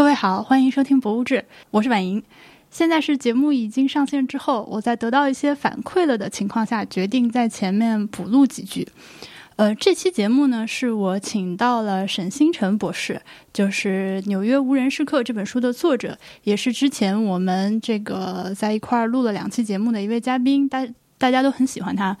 各位好，欢迎收听《博物志》，我是婉莹。现在是节目已经上线之后，我在得到一些反馈了的情况下，决定在前面补录几句。呃，这期节目呢，是我请到了沈星辰博士，就是《纽约无人时刻》这本书的作者，也是之前我们这个在一块儿录了两期节目的一位嘉宾，大大家都很喜欢他。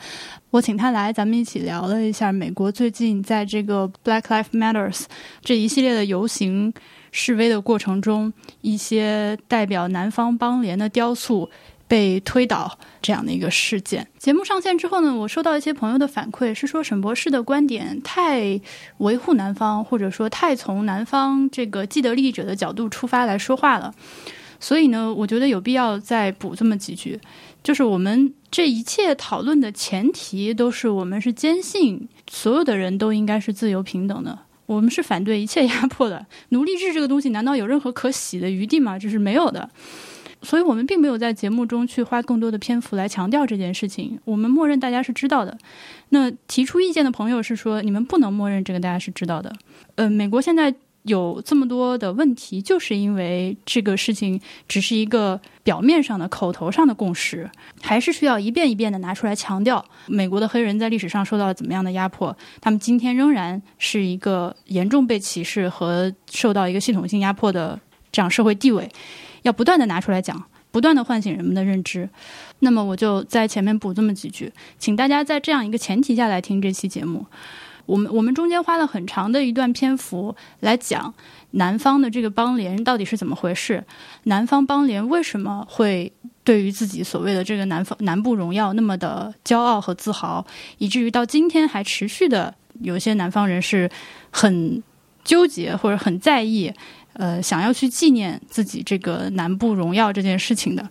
我请他来，咱们一起聊了一下美国最近在这个 Black Lives Matters 这一系列的游行。示威的过程中，一些代表南方邦联的雕塑被推倒这样的一个事件。节目上线之后呢，我收到一些朋友的反馈，是说沈博士的观点太维护南方，或者说太从南方这个既得利益者的角度出发来说话了。所以呢，我觉得有必要再补这么几句，就是我们这一切讨论的前提都是我们是坚信所有的人都应该是自由平等的。我们是反对一切压迫的，奴隶制这个东西难道有任何可洗的余地吗？这是没有的，所以我们并没有在节目中去花更多的篇幅来强调这件事情。我们默认大家是知道的。那提出意见的朋友是说，你们不能默认这个大家是知道的。呃，美国现在。有这么多的问题，就是因为这个事情只是一个表面上的、口头上的共识，还是需要一遍一遍的拿出来强调。美国的黑人在历史上受到了怎么样的压迫？他们今天仍然是一个严重被歧视和受到一个系统性压迫的这样社会地位，要不断的拿出来讲，不断的唤醒人们的认知。那么，我就在前面补这么几句，请大家在这样一个前提下来听这期节目。我们我们中间花了很长的一段篇幅来讲南方的这个邦联到底是怎么回事，南方邦联为什么会对于自己所谓的这个南方南部荣耀那么的骄傲和自豪，以至于到今天还持续的有些南方人是很纠结或者很在意，呃，想要去纪念自己这个南部荣耀这件事情的。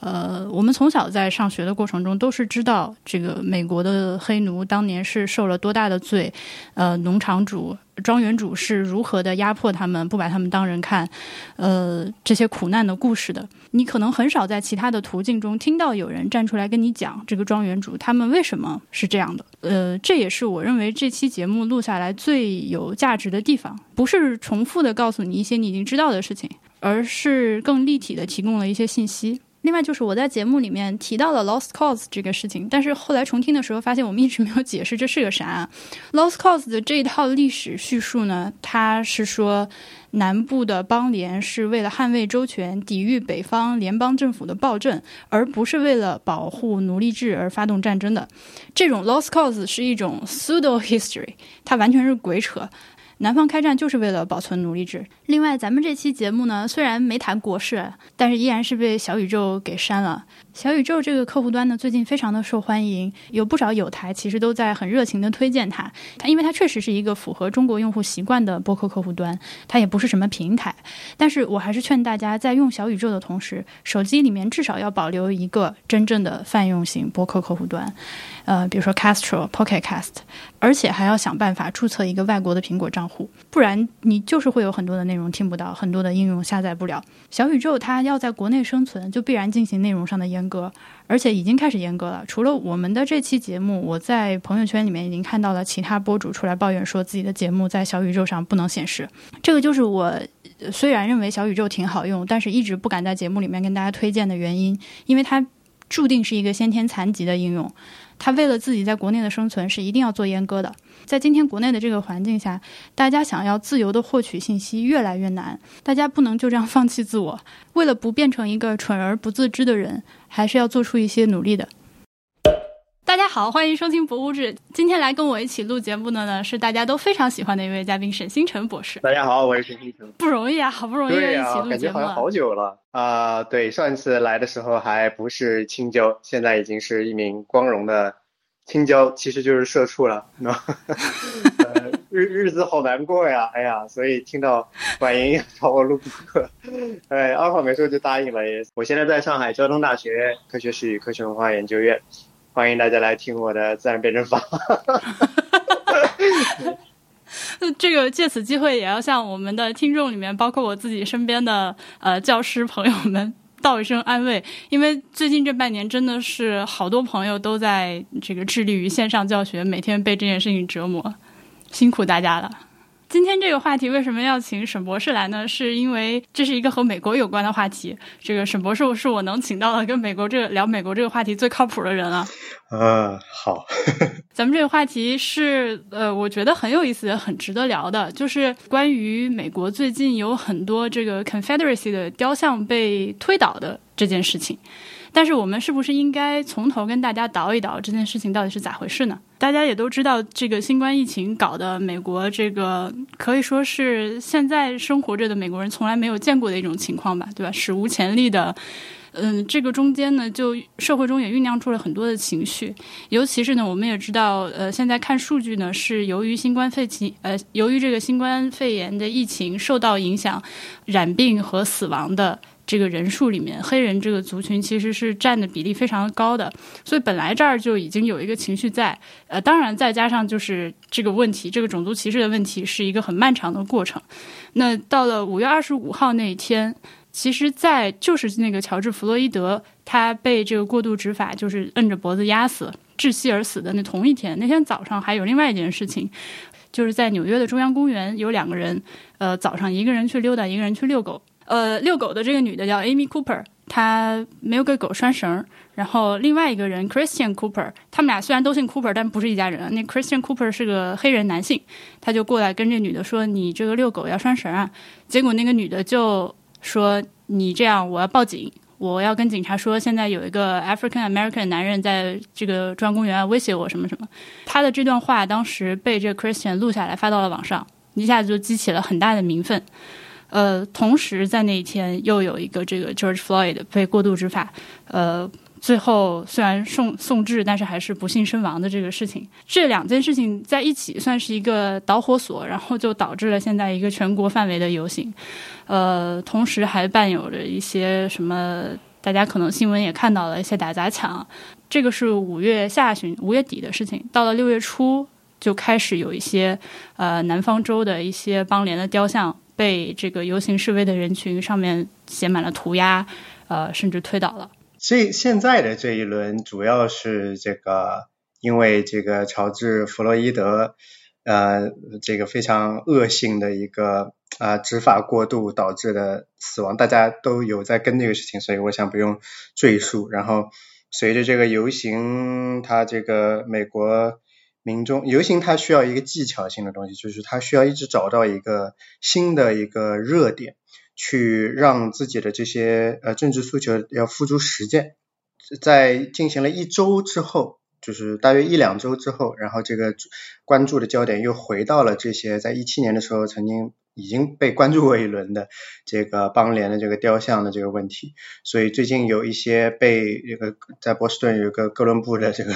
呃，我们从小在上学的过程中都是知道，这个美国的黑奴当年是受了多大的罪，呃，农场主、庄园主是如何的压迫他们，不把他们当人看，呃，这些苦难的故事的。你可能很少在其他的途径中听到有人站出来跟你讲这个庄园主他们为什么是这样的。呃，这也是我认为这期节目录下来最有价值的地方，不是重复的告诉你一些你已经知道的事情，而是更立体的提供了一些信息。另外就是我在节目里面提到了 lost cause 这个事情，但是后来重听的时候发现我们一直没有解释这是个啥。lost cause 的这一套历史叙述呢，它是说南部的邦联是为了捍卫周全、抵御北方联邦政府的暴政，而不是为了保护奴隶制而发动战争的。这种 lost cause 是一种 pseudo history，它完全是鬼扯。南方开战就是为了保存奴隶制。另外，咱们这期节目呢，虽然没谈国事，但是依然是被小宇宙给删了。小宇宙这个客户端呢，最近非常的受欢迎，有不少友台其实都在很热情的推荐它。它因为它确实是一个符合中国用户习惯的播客客户端，它也不是什么平台。但是我还是劝大家在用小宇宙的同时，手机里面至少要保留一个真正的泛用型播客客户端。呃，比如说 Castro、Pocket Cast，而且还要想办法注册一个外国的苹果账户，不然你就是会有很多的内容听不到，很多的应用下载不了。小宇宙它要在国内生存，就必然进行内容上的严格，而且已经开始严格了。除了我们的这期节目，我在朋友圈里面已经看到了其他博主出来抱怨说自己的节目在小宇宙上不能显示。这个就是我虽然认为小宇宙挺好用，但是一直不敢在节目里面跟大家推荐的原因，因为它注定是一个先天残疾的应用。他为了自己在国内的生存，是一定要做阉割的。在今天国内的这个环境下，大家想要自由的获取信息越来越难，大家不能就这样放弃自我。为了不变成一个蠢而不自知的人，还是要做出一些努力的。大家好，欢迎收听《博物志》。今天来跟我一起录节目的呢，是大家都非常喜欢的一位嘉宾沈星辰博士。大家好，我是沈星辰。不容易啊，好不容易一起录节目。感觉好像好久了啊。对，上一次来的时候还不是青椒，现在已经是一名光荣的青椒，其实就是社畜了。日日子好难过呀，哎呀，所以听到婉莹找我录播客，哎，二话没说就答应了。我现在在上海交通大学科学史与科学文化研究院。欢迎大家来听我的自然辩证法。那 这个借此机会，也要向我们的听众里面，包括我自己身边的呃教师朋友们道一声安慰，因为最近这半年真的是好多朋友都在这个致力于线上教学，每天被这件事情折磨，辛苦大家了。今天这个话题为什么要请沈博士来呢？是因为这是一个和美国有关的话题。这个沈博士是我能请到的跟美国这个聊美国这个话题最靠谱的人了。呃，好，咱们这个话题是呃，我觉得很有意思，很值得聊的，就是关于美国最近有很多这个 Confederacy 的雕像被推倒的这件事情。但是我们是不是应该从头跟大家倒一倒这件事情到底是咋回事呢？大家也都知道，这个新冠疫情搞得美国这个可以说是现在生活着的美国人从来没有见过的一种情况吧，对吧？史无前例的，嗯，这个中间呢，就社会中也酝酿出了很多的情绪，尤其是呢，我们也知道，呃，现在看数据呢，是由于新冠肺疾，呃，由于这个新冠肺炎的疫情受到影响，染病和死亡的。这个人数里面，黑人这个族群其实是占的比例非常高的，所以本来这儿就已经有一个情绪在，呃，当然再加上就是这个问题，这个种族歧视的问题是一个很漫长的过程。那到了五月二十五号那一天，其实，在就是那个乔治·弗洛伊德他被这个过度执法，就是摁着脖子压死、窒息而死的那同一天，那天早上还有另外一件事情，就是在纽约的中央公园有两个人，呃，早上一个人去溜达，一个人去遛狗。呃，遛狗的这个女的叫 Amy Cooper，她没有给狗拴绳。然后另外一个人 Christian Cooper，他们俩虽然都姓 Cooper，但不是一家人。那 Christian Cooper 是个黑人男性，他就过来跟这女的说：“你这个遛狗要拴绳啊。”结果那个女的就说：“你这样，我要报警，我要跟警察说，现在有一个 African American 男人在这个中央公园威胁我什么什么。”他的这段话当时被这 Christian 录下来发到了网上，一下子就激起了很大的民愤。呃，同时在那一天又有一个这个 George Floyd 被过度执法，呃，最后虽然送送治，但是还是不幸身亡的这个事情，这两件事情在一起算是一个导火索，然后就导致了现在一个全国范围的游行，呃，同时还伴有着一些什么，大家可能新闻也看到了一些打砸抢，这个是五月下旬、五月底的事情，到了六月初就开始有一些呃南方州的一些邦联的雕像。被这个游行示威的人群上面写满了涂鸦，呃，甚至推倒了。所以现在的这一轮主要是这个，因为这个乔治·弗洛伊德，呃，这个非常恶性的一个啊执法过度导致的死亡，大家都有在跟这个事情，所以我想不用赘述。然后随着这个游行，它这个美国。民众游行，它需要一个技巧性的东西，就是它需要一直找到一个新的一个热点，去让自己的这些呃政治诉求要付诸实践。在进行了一周之后，就是大约一两周之后，然后这个关注的焦点又回到了这些在一七年的时候曾经。已经被关注过一轮的这个邦联的这个雕像的这个问题，所以最近有一些被这个在波士顿有个哥伦布的这个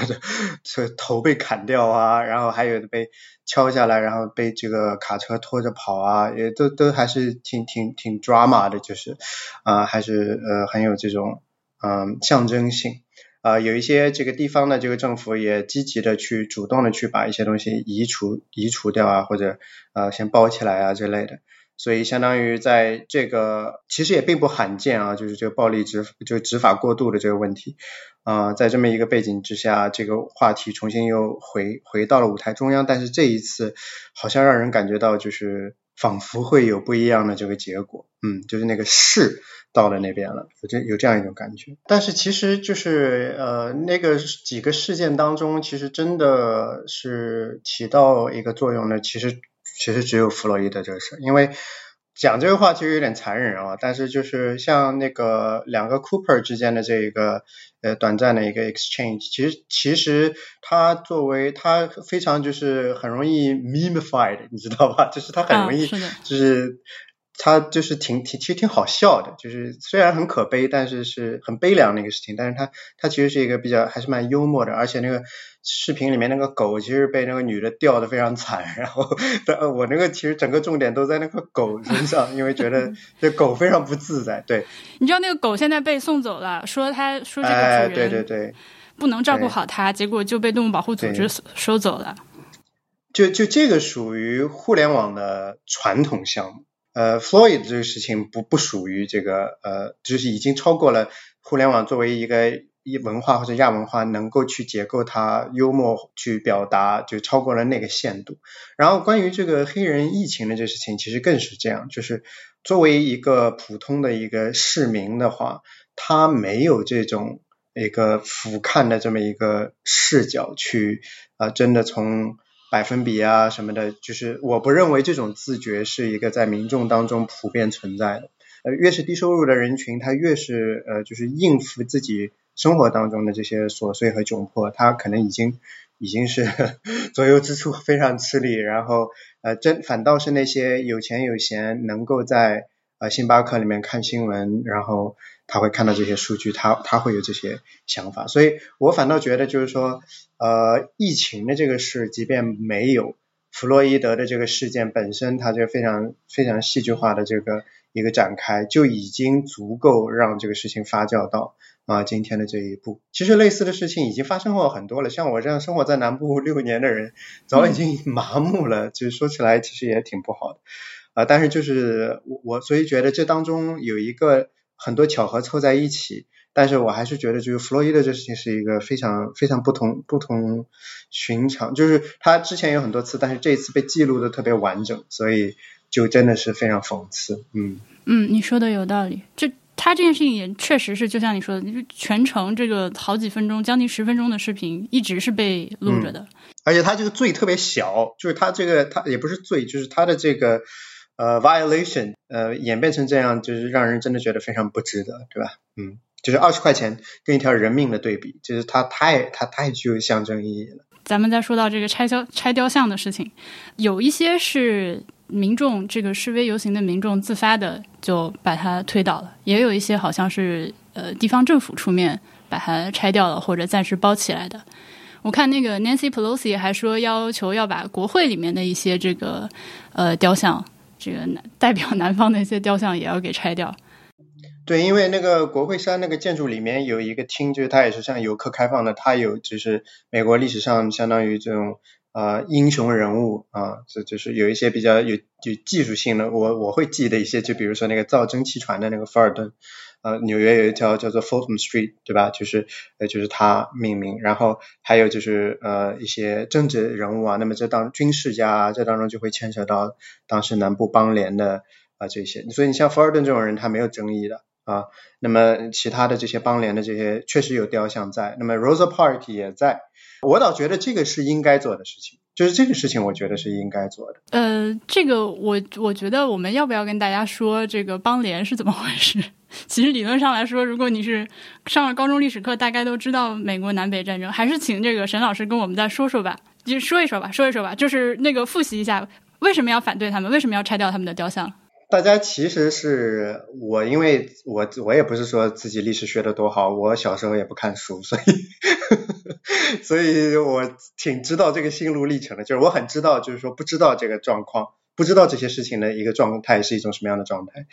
这头被砍掉啊，然后还有的被敲下来，然后被这个卡车拖着跑啊，也都都还是挺挺挺 drama 的，就是啊还是呃很有这种嗯象征性。啊，有一些这个地方的这个政府也积极的去主动的去把一些东西移除移除掉啊，或者呃先包起来啊之类的，所以相当于在这个其实也并不罕见啊，就是这个暴力执就执法过度的这个问题。啊，在这么一个背景之下，这个话题重新又回回到了舞台中央，但是这一次好像让人感觉到就是仿佛会有不一样的这个结果，嗯，就是那个势。到了那边了，有这有这样一种感觉，但是其实就是呃那个几个事件当中，其实真的是起到一个作用的，其实其实只有弗洛伊德这个事，因为讲这个话其实有点残忍啊，但是就是像那个两个 Cooper 之间的这一个呃短暂的一个 exchange，其实其实它作为它非常就是很容易 memified，你知道吧？就是它很容易就是。他就是挺挺其实挺好笑的，就是虽然很可悲，但是是很悲凉的一个事情。但是他他其实是一个比较还是蛮幽默的，而且那个视频里面那个狗其实被那个女的吊的非常惨。然后我那个其实整个重点都在那个狗身上，因为觉得 这狗非常不自在。对，你知道那个狗现在被送走了，说他说这个主人对对对不能照顾好它，结果就被动物保护组织收走了。就就这个属于互联网的传统项目。呃，Floyd 这个事情不不属于这个呃，就是已经超过了互联网作为一个一文化或者亚文化能够去结构它，幽默去表达，就超过了那个限度。然后关于这个黑人疫情的这事情，其实更是这样，就是作为一个普通的一个市民的话，他没有这种一个俯瞰的这么一个视角去啊，真的从百分比啊什么的，就是我不认为这种自觉是一个在民众当中普遍存在的。呃，越是低收入的人群，他越是呃，就是应付自己生活当中的这些琐碎和窘迫，他可能已经已经是 左右支出非常吃力，然后呃，真反倒是那些有钱有闲，能够在呃星巴克里面看新闻，然后他会看到这些数据，他他会有这些想法，所以我反倒觉得就是说，呃，疫情的这个事，即便没有弗洛伊德的这个事件本身，它就非常非常戏剧化的这个。一个展开就已经足够让这个事情发酵到啊今天的这一步。其实类似的事情已经发生过很多了，像我这样生活在南部六年的人，早已经麻木了。就是说起来其实也挺不好的啊，但是就是我我所以觉得这当中有一个很多巧合凑在一起，但是我还是觉得就是弗洛伊德这事情是一个非常非常不同不同寻常，就是他之前有很多次，但是这一次被记录的特别完整，所以。就真的是非常讽刺，嗯嗯，你说的有道理。就他这件事情也确实是，就像你说的，就全程这个好几分钟、将近十分钟的视频一直是被录着的。而且他这个罪特别小，就是他这个他也不是罪，就是他的这个呃 violation 呃演变成这样，就是让人真的觉得非常不值得，对吧？嗯，就是二十块钱跟一条人命的对比，就是它太它太具有象征意义了。咱们再说到这个拆雕拆雕像的事情，有一些是。民众这个示威游行的民众自发的就把它推倒了，也有一些好像是呃地方政府出面把它拆掉了或者暂时包起来的。我看那个 Nancy Pelosi 还说要求要把国会里面的一些这个呃雕像，这个代表南方的一些雕像也要给拆掉。对，因为那个国会山那个建筑里面有一个厅，就是它也是向游客开放的，它有就是美国历史上相当于这种。啊，英雄人物啊，这就是有一些比较有有技术性的，我我会记得一些，就比如说那个造蒸汽船的那个富尔顿，呃，纽约有一条叫做 Fulton Street，对吧？就是呃就是他命名，然后还有就是呃一些政治人物啊，那么这当军事家，这当中就会牵扯到当时南部邦联的啊这些，所以你像富尔顿这种人，他没有争议的啊，那么其他的这些邦联的这些确实有雕像在，那么 Rosa Parks 也在。我倒觉得这个是应该做的事情，就是这个事情，我觉得是应该做的。呃，这个我我觉得我们要不要跟大家说这个邦联是怎么回事？其实理论上来说，如果你是上了高中历史课，大概都知道美国南北战争。还是请这个沈老师跟我们再说说吧，就说一说吧，说一说吧，就是那个复习一下为什么要反对他们，为什么要拆掉他们的雕像。大家其实是我，因为我我也不是说自己历史学的多好，我小时候也不看书，所以 所以我挺知道这个心路历程的，就是我很知道，就是说不知道这个状况，不知道这些事情的一个状态是一种什么样的状态，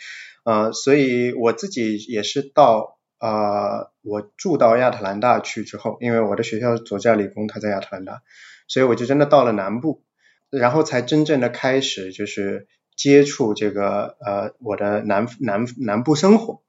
啊，所以我自己也是到啊，我住到亚特兰大去之后，因为我的学校佐治亚理工，它在亚特兰大，所以我就真的到了南部，然后才真正的开始就是。接触这个呃我的南南南部生活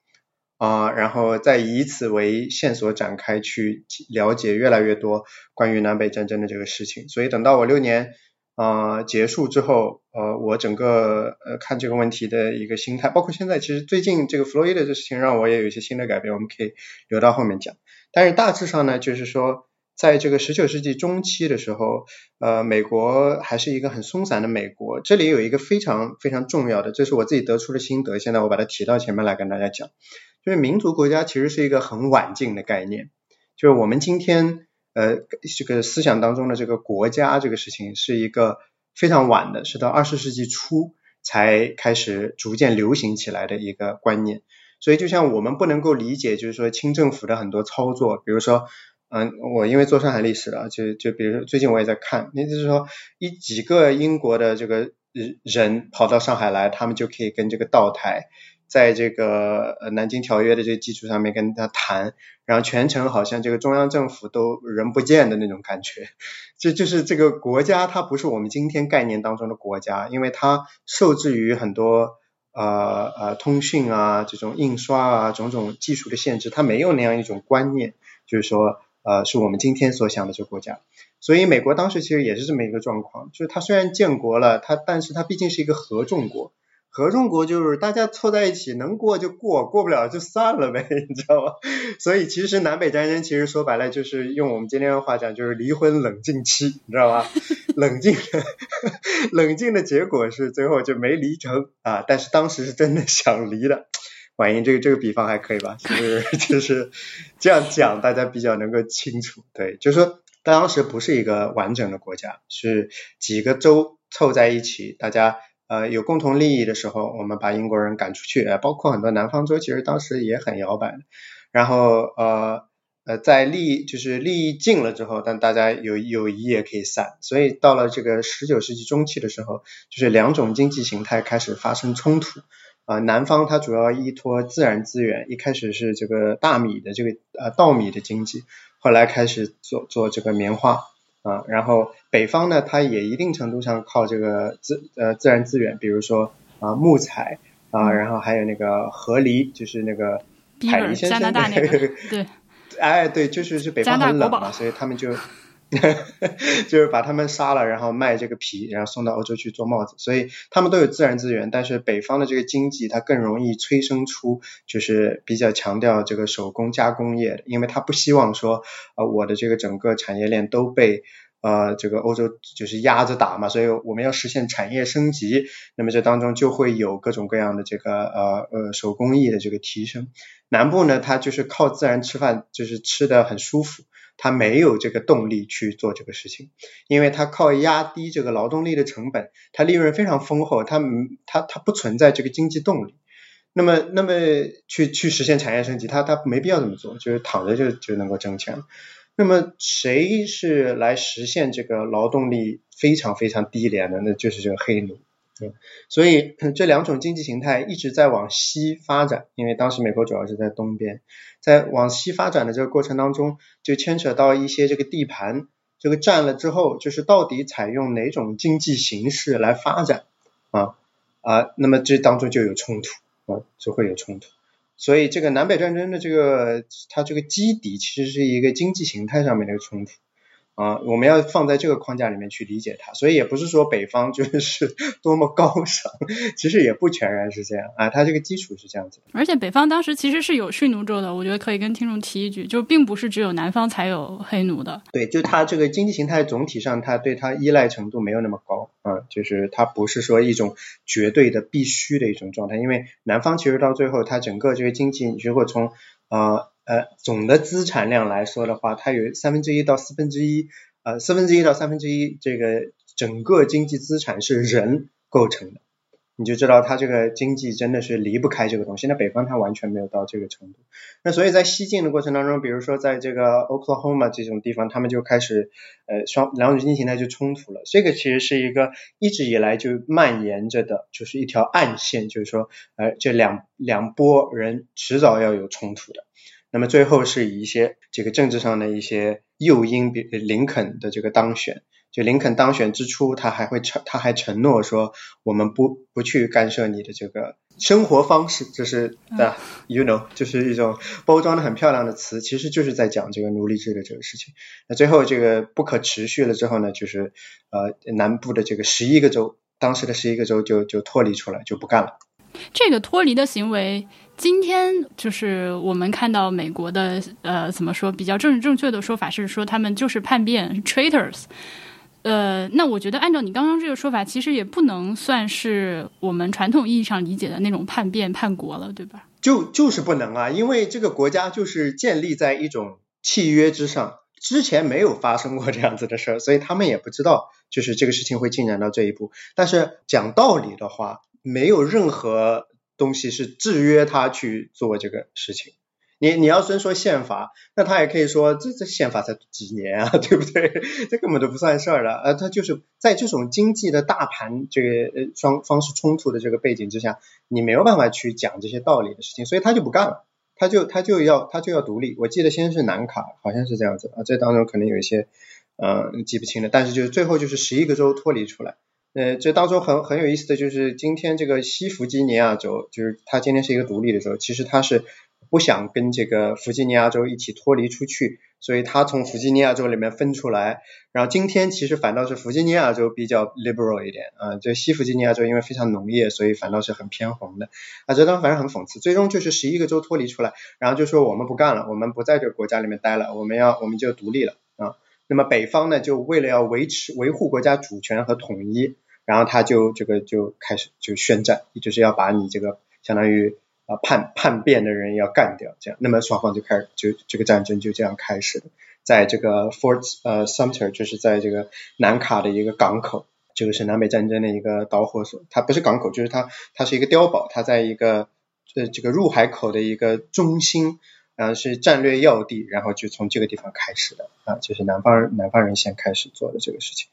啊，然后再以此为线索展开去了解越来越多关于南北战争的这个事情。所以等到我六年啊结束之后，呃我整个呃看这个问题的一个心态，包括现在其实最近这个弗洛伊德的事情让我也有一些新的改变，我们可以留到后面讲。但是大致上呢，就是说。在这个十九世纪中期的时候，呃，美国还是一个很松散的美国。这里有一个非常非常重要的，这是我自己得出的心得。现在我把它提到前面来跟大家讲，就是民族国家其实是一个很晚近的概念。就是我们今天呃这个思想当中的这个国家这个事情，是一个非常晚的，是到二十世纪初才开始逐渐流行起来的一个观念。所以就像我们不能够理解，就是说清政府的很多操作，比如说。嗯，我因为做上海历史了，就就比如最近我也在看，那就是说一几个英国的这个人跑到上海来，他们就可以跟这个道台在这个呃南京条约的这个基础上面跟他谈，然后全程好像这个中央政府都人不见的那种感觉，这就是这个国家它不是我们今天概念当中的国家，因为它受制于很多呃呃通讯啊这种印刷啊种种技术的限制，它没有那样一种观念，就是说呃是我们今天所想的这个国家。所以美国当时其实也是这么一个状况，就是它虽然建国了，它但是它毕竟是一个合众国。合众国就是大家凑在一起，能过就过，过不了就算了呗，你知道吗？所以其实南北战争其实说白了就是用我们今天的话讲，就是离婚冷静期，你知道吧？冷静，冷静的结果是最后就没离成啊，但是当时是真的想离的。婉莹，这个这个比方还可以吧？就是 就是这样讲，大家比较能够清楚。对，就是说当时不是一个完整的国家，是几个州凑在一起，大家。呃，有共同利益的时候，我们把英国人赶出去，呃，包括很多南方州，其实当时也很摇摆。然后，呃，呃，在利益就是利益尽了之后，但大家有友谊也可以散。所以到了这个十九世纪中期的时候，就是两种经济形态开始发生冲突。啊，南方它主要依托自然资源，一开始是这个大米的这个呃稻米的经济，后来开始做做这个棉花。啊，然后北方呢，它也一定程度上靠这个自呃自然资源，比如说啊木材啊，然后还有那个河狸，就是那个海狸先生那个对，哎对，就是是北方很冷嘛，所以他们就 就是把他们杀了，然后卖这个皮，然后送到欧洲去做帽子，所以他们都有自然资源，但是北方的这个经济它更容易催生出就是比较强调这个手工加工业的，因为他不希望说呃我的这个整个产业链都被。呃，这个欧洲就是压着打嘛，所以我们要实现产业升级，那么这当中就会有各种各样的这个呃呃手工艺的这个提升。南部呢，它就是靠自然吃饭，就是吃的很舒服，他没有这个动力去做这个事情，因为他靠压低这个劳动力的成本，他利润非常丰厚，它它它不存在这个经济动力。那么那么去去实现产业升级，他他没必要这么做，就是躺着就就能够挣钱。那么谁是来实现这个劳动力非常非常低廉的？那就是这个黑奴。所以这两种经济形态一直在往西发展，因为当时美国主要是在东边，在往西发展的这个过程当中，就牵扯到一些这个地盘，这个占了之后，就是到底采用哪种经济形式来发展啊？啊，那么这当中就有冲突啊，就会有冲突。所以这个南北战争的这个它这个基底其实是一个经济形态上面的一个冲突啊，我们要放在这个框架里面去理解它。所以也不是说北方就是 多么高尚，其实也不全然是这样啊，它这个基础是这样子。而且北方当时其实是有蓄奴州的，我觉得可以跟听众提一句，就并不是只有南方才有黑奴的。对，就它这个经济形态总体上，它对它依赖程度没有那么高。啊，就是它不是说一种绝对的必须的一种状态，因为南方其实到最后，它整个这个经济，你如果从呃呃总的资产量来说的话，它有三分之一到四分之一，呃四分之一到三分之一，这个整个经济资产是人构成的。你就知道它这个经济真的是离不开这个东西。那北方它完全没有到这个程度。那所以在西进的过程当中，比如说在这个 Oklahoma 这种地方，他们就开始呃双两种经济形态就冲突了。这个其实是一个一直以来就蔓延着的，就是一条暗线，就是说呃这两两拨人迟早要有冲突的。那么最后是以一些这个政治上的一些诱因，比林肯的这个当选。就林肯当选之初，他还会承，他还承诺说，我们不不去干涉你的这个生活方式，就是的，you know，就是一种包装的很漂亮的词，其实就是在讲这个奴隶制的这个事情。那最后这个不可持续了之后呢，就是呃南部的这个十一个州，当时的十一个州就就脱离出来，就不干了。这个脱离的行为，今天就是我们看到美国的呃怎么说比较政治正确的说法是说他们就是叛变 traitors。呃，那我觉得按照你刚刚这个说法，其实也不能算是我们传统意义上理解的那种叛变叛国了，对吧？就就是不能啊，因为这个国家就是建立在一种契约之上，之前没有发生过这样子的事儿，所以他们也不知道就是这个事情会进展到这一步。但是讲道理的话，没有任何东西是制约他去做这个事情。你你要遵守宪法，那他也可以说这这宪法才几年啊，对不对？这根本都不算事儿了。呃，他就是在这种经济的大盘这个呃双方式冲突的这个背景之下，你没有办法去讲这些道理的事情，所以他就不干了，他就他就要他就要独立。我记得先是南卡，好像是这样子啊，这当中可能有一些呃记不清了，但是就是最后就是十一个州脱离出来呃，这当中很很有意思的就是，今天这个西弗吉尼亚州，就是它今天是一个独立的州，其实它是不想跟这个弗吉尼亚州一起脱离出去。所以他从弗吉尼亚州里面分出来，然后今天其实反倒是弗吉尼亚州比较 liberal 一点啊，这西弗吉尼亚州因为非常农业，所以反倒是很偏红的啊，这当反正很讽刺。最终就是十一个州脱离出来，然后就说我们不干了，我们不在这个国家里面待了，我们要我们就独立了。那么北方呢，就为了要维持维护国家主权和统一，然后他就这个就开始就宣战，就是要把你这个相当于。叛叛变的人要干掉，这样，那么双方就开始就这个战争就这样开始了，在这个 Fort 呃 Sumter 就是在这个南卡的一个港口，这个是南北战争的一个导火索，它不是港口，就是它它是一个碉堡，它在一个呃这个入海口的一个中心，然后是战略要地，然后就从这个地方开始的啊，就是南方南方人先开始做的这个事情。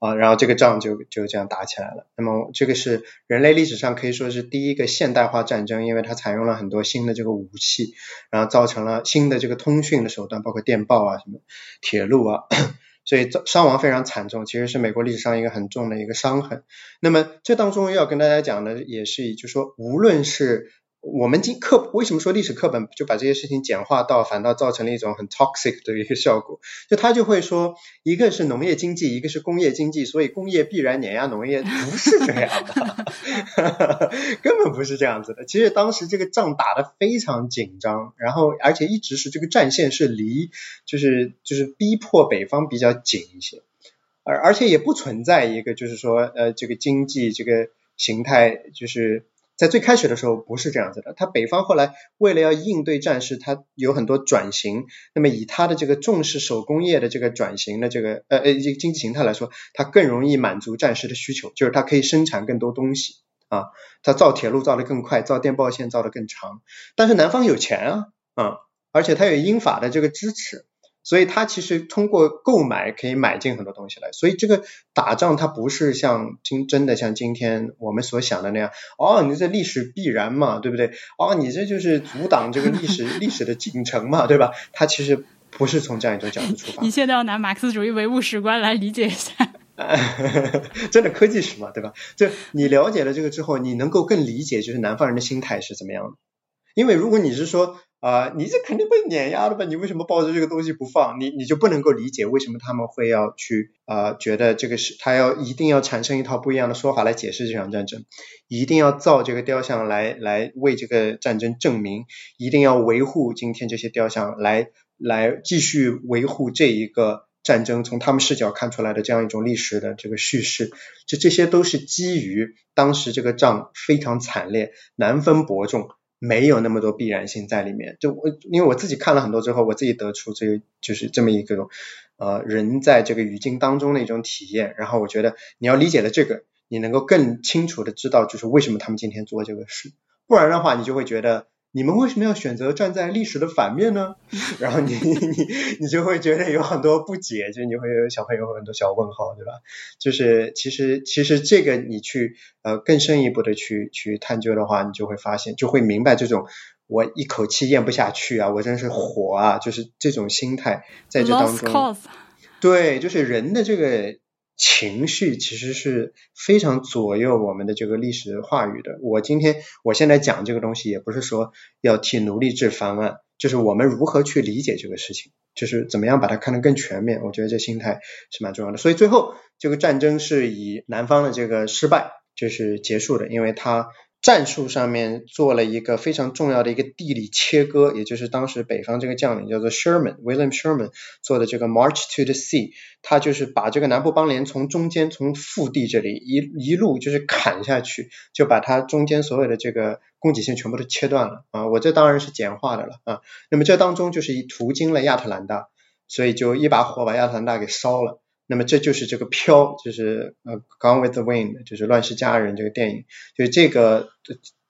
啊，然后这个仗就就这样打起来了。那么这个是人类历史上可以说是第一个现代化战争，因为它采用了很多新的这个武器，然后造成了新的这个通讯的手段，包括电报啊、什么铁路啊，所以伤亡非常惨重，其实是美国历史上一个很重的一个伤痕。那么这当中要跟大家讲的也是，就是说无论是我们今课为什么说历史课本就把这些事情简化到，反倒造成了一种很 toxic 的一个效果？就他就会说，一个是农业经济，一个是工业经济，所以工业必然碾压农业，不是这样的，根本不是这样子的。其实当时这个仗打得非常紧张，然后而且一直是这个战线是离，就是就是逼迫北方比较紧一些，而而且也不存在一个就是说呃这个经济这个形态就是。在最开始的时候不是这样子的，他北方后来为了要应对战事，他有很多转型。那么以他的这个重视手工业的这个转型的这个呃呃这个经济形态来说，它更容易满足战时的需求，就是它可以生产更多东西啊，它造铁路造得更快，造电报线造得更长。但是南方有钱啊啊，而且它有英法的这个支持。所以他其实通过购买可以买进很多东西来，所以这个打仗它不是像今真的像今天我们所想的那样，哦，你这历史必然嘛，对不对？哦，你这就是阻挡这个历史 历史的进程嘛，对吧？它其实不是从这样一种角度出发。你现在要拿马克思主义唯物史观来理解一下，真的科技史嘛，对吧？就你了解了这个之后，你能够更理解就是南方人的心态是怎么样的。因为如果你是说。啊，你这肯定被碾压了吧？你为什么抱着这个东西不放？你你就不能够理解为什么他们会要去啊？觉得这个是他要一定要产生一套不一样的说法来解释这场战争，一定要造这个雕像来来为这个战争证明，一定要维护今天这些雕像来来继续维护这一个战争从他们视角看出来的这样一种历史的这个叙事，这这些都是基于当时这个仗非常惨烈，难分伯仲。没有那么多必然性在里面，就我因为我自己看了很多之后，我自己得出这个就是这么一个呃人在这个语境当中的一种体验，然后我觉得你要理解了这个，你能够更清楚的知道就是为什么他们今天做这个事，不然的话你就会觉得。你们为什么要选择站在历史的反面呢？然后你你你就会觉得有很多不解，就你会有小朋友很多小问号，对吧？就是其实其实这个你去呃更深一步的去去探究的话，你就会发现就会明白这种我一口气咽不下去啊，我真是火啊，就是这种心态在这当中，对，就是人的这个。情绪其实是非常左右我们的这个历史话语的。我今天我现在讲这个东西，也不是说要替奴隶制翻案，就是我们如何去理解这个事情，就是怎么样把它看得更全面。我觉得这心态是蛮重要的。所以最后这个战争是以南方的这个失败就是结束的，因为它。战术上面做了一个非常重要的一个地理切割，也就是当时北方这个将领叫做 Sherman William Sherman 做的这个 March to the Sea，他就是把这个南部邦联从中间从腹地这里一一路就是砍下去，就把它中间所有的这个供给线全部都切断了啊！我这当然是简化的了啊。那么这当中就是一途经了亚特兰大，所以就一把火把亚特兰大给烧了。那么这就是这个飘，就是呃《Gone with the Wind》，就是《乱世佳人》这个电影，就是这个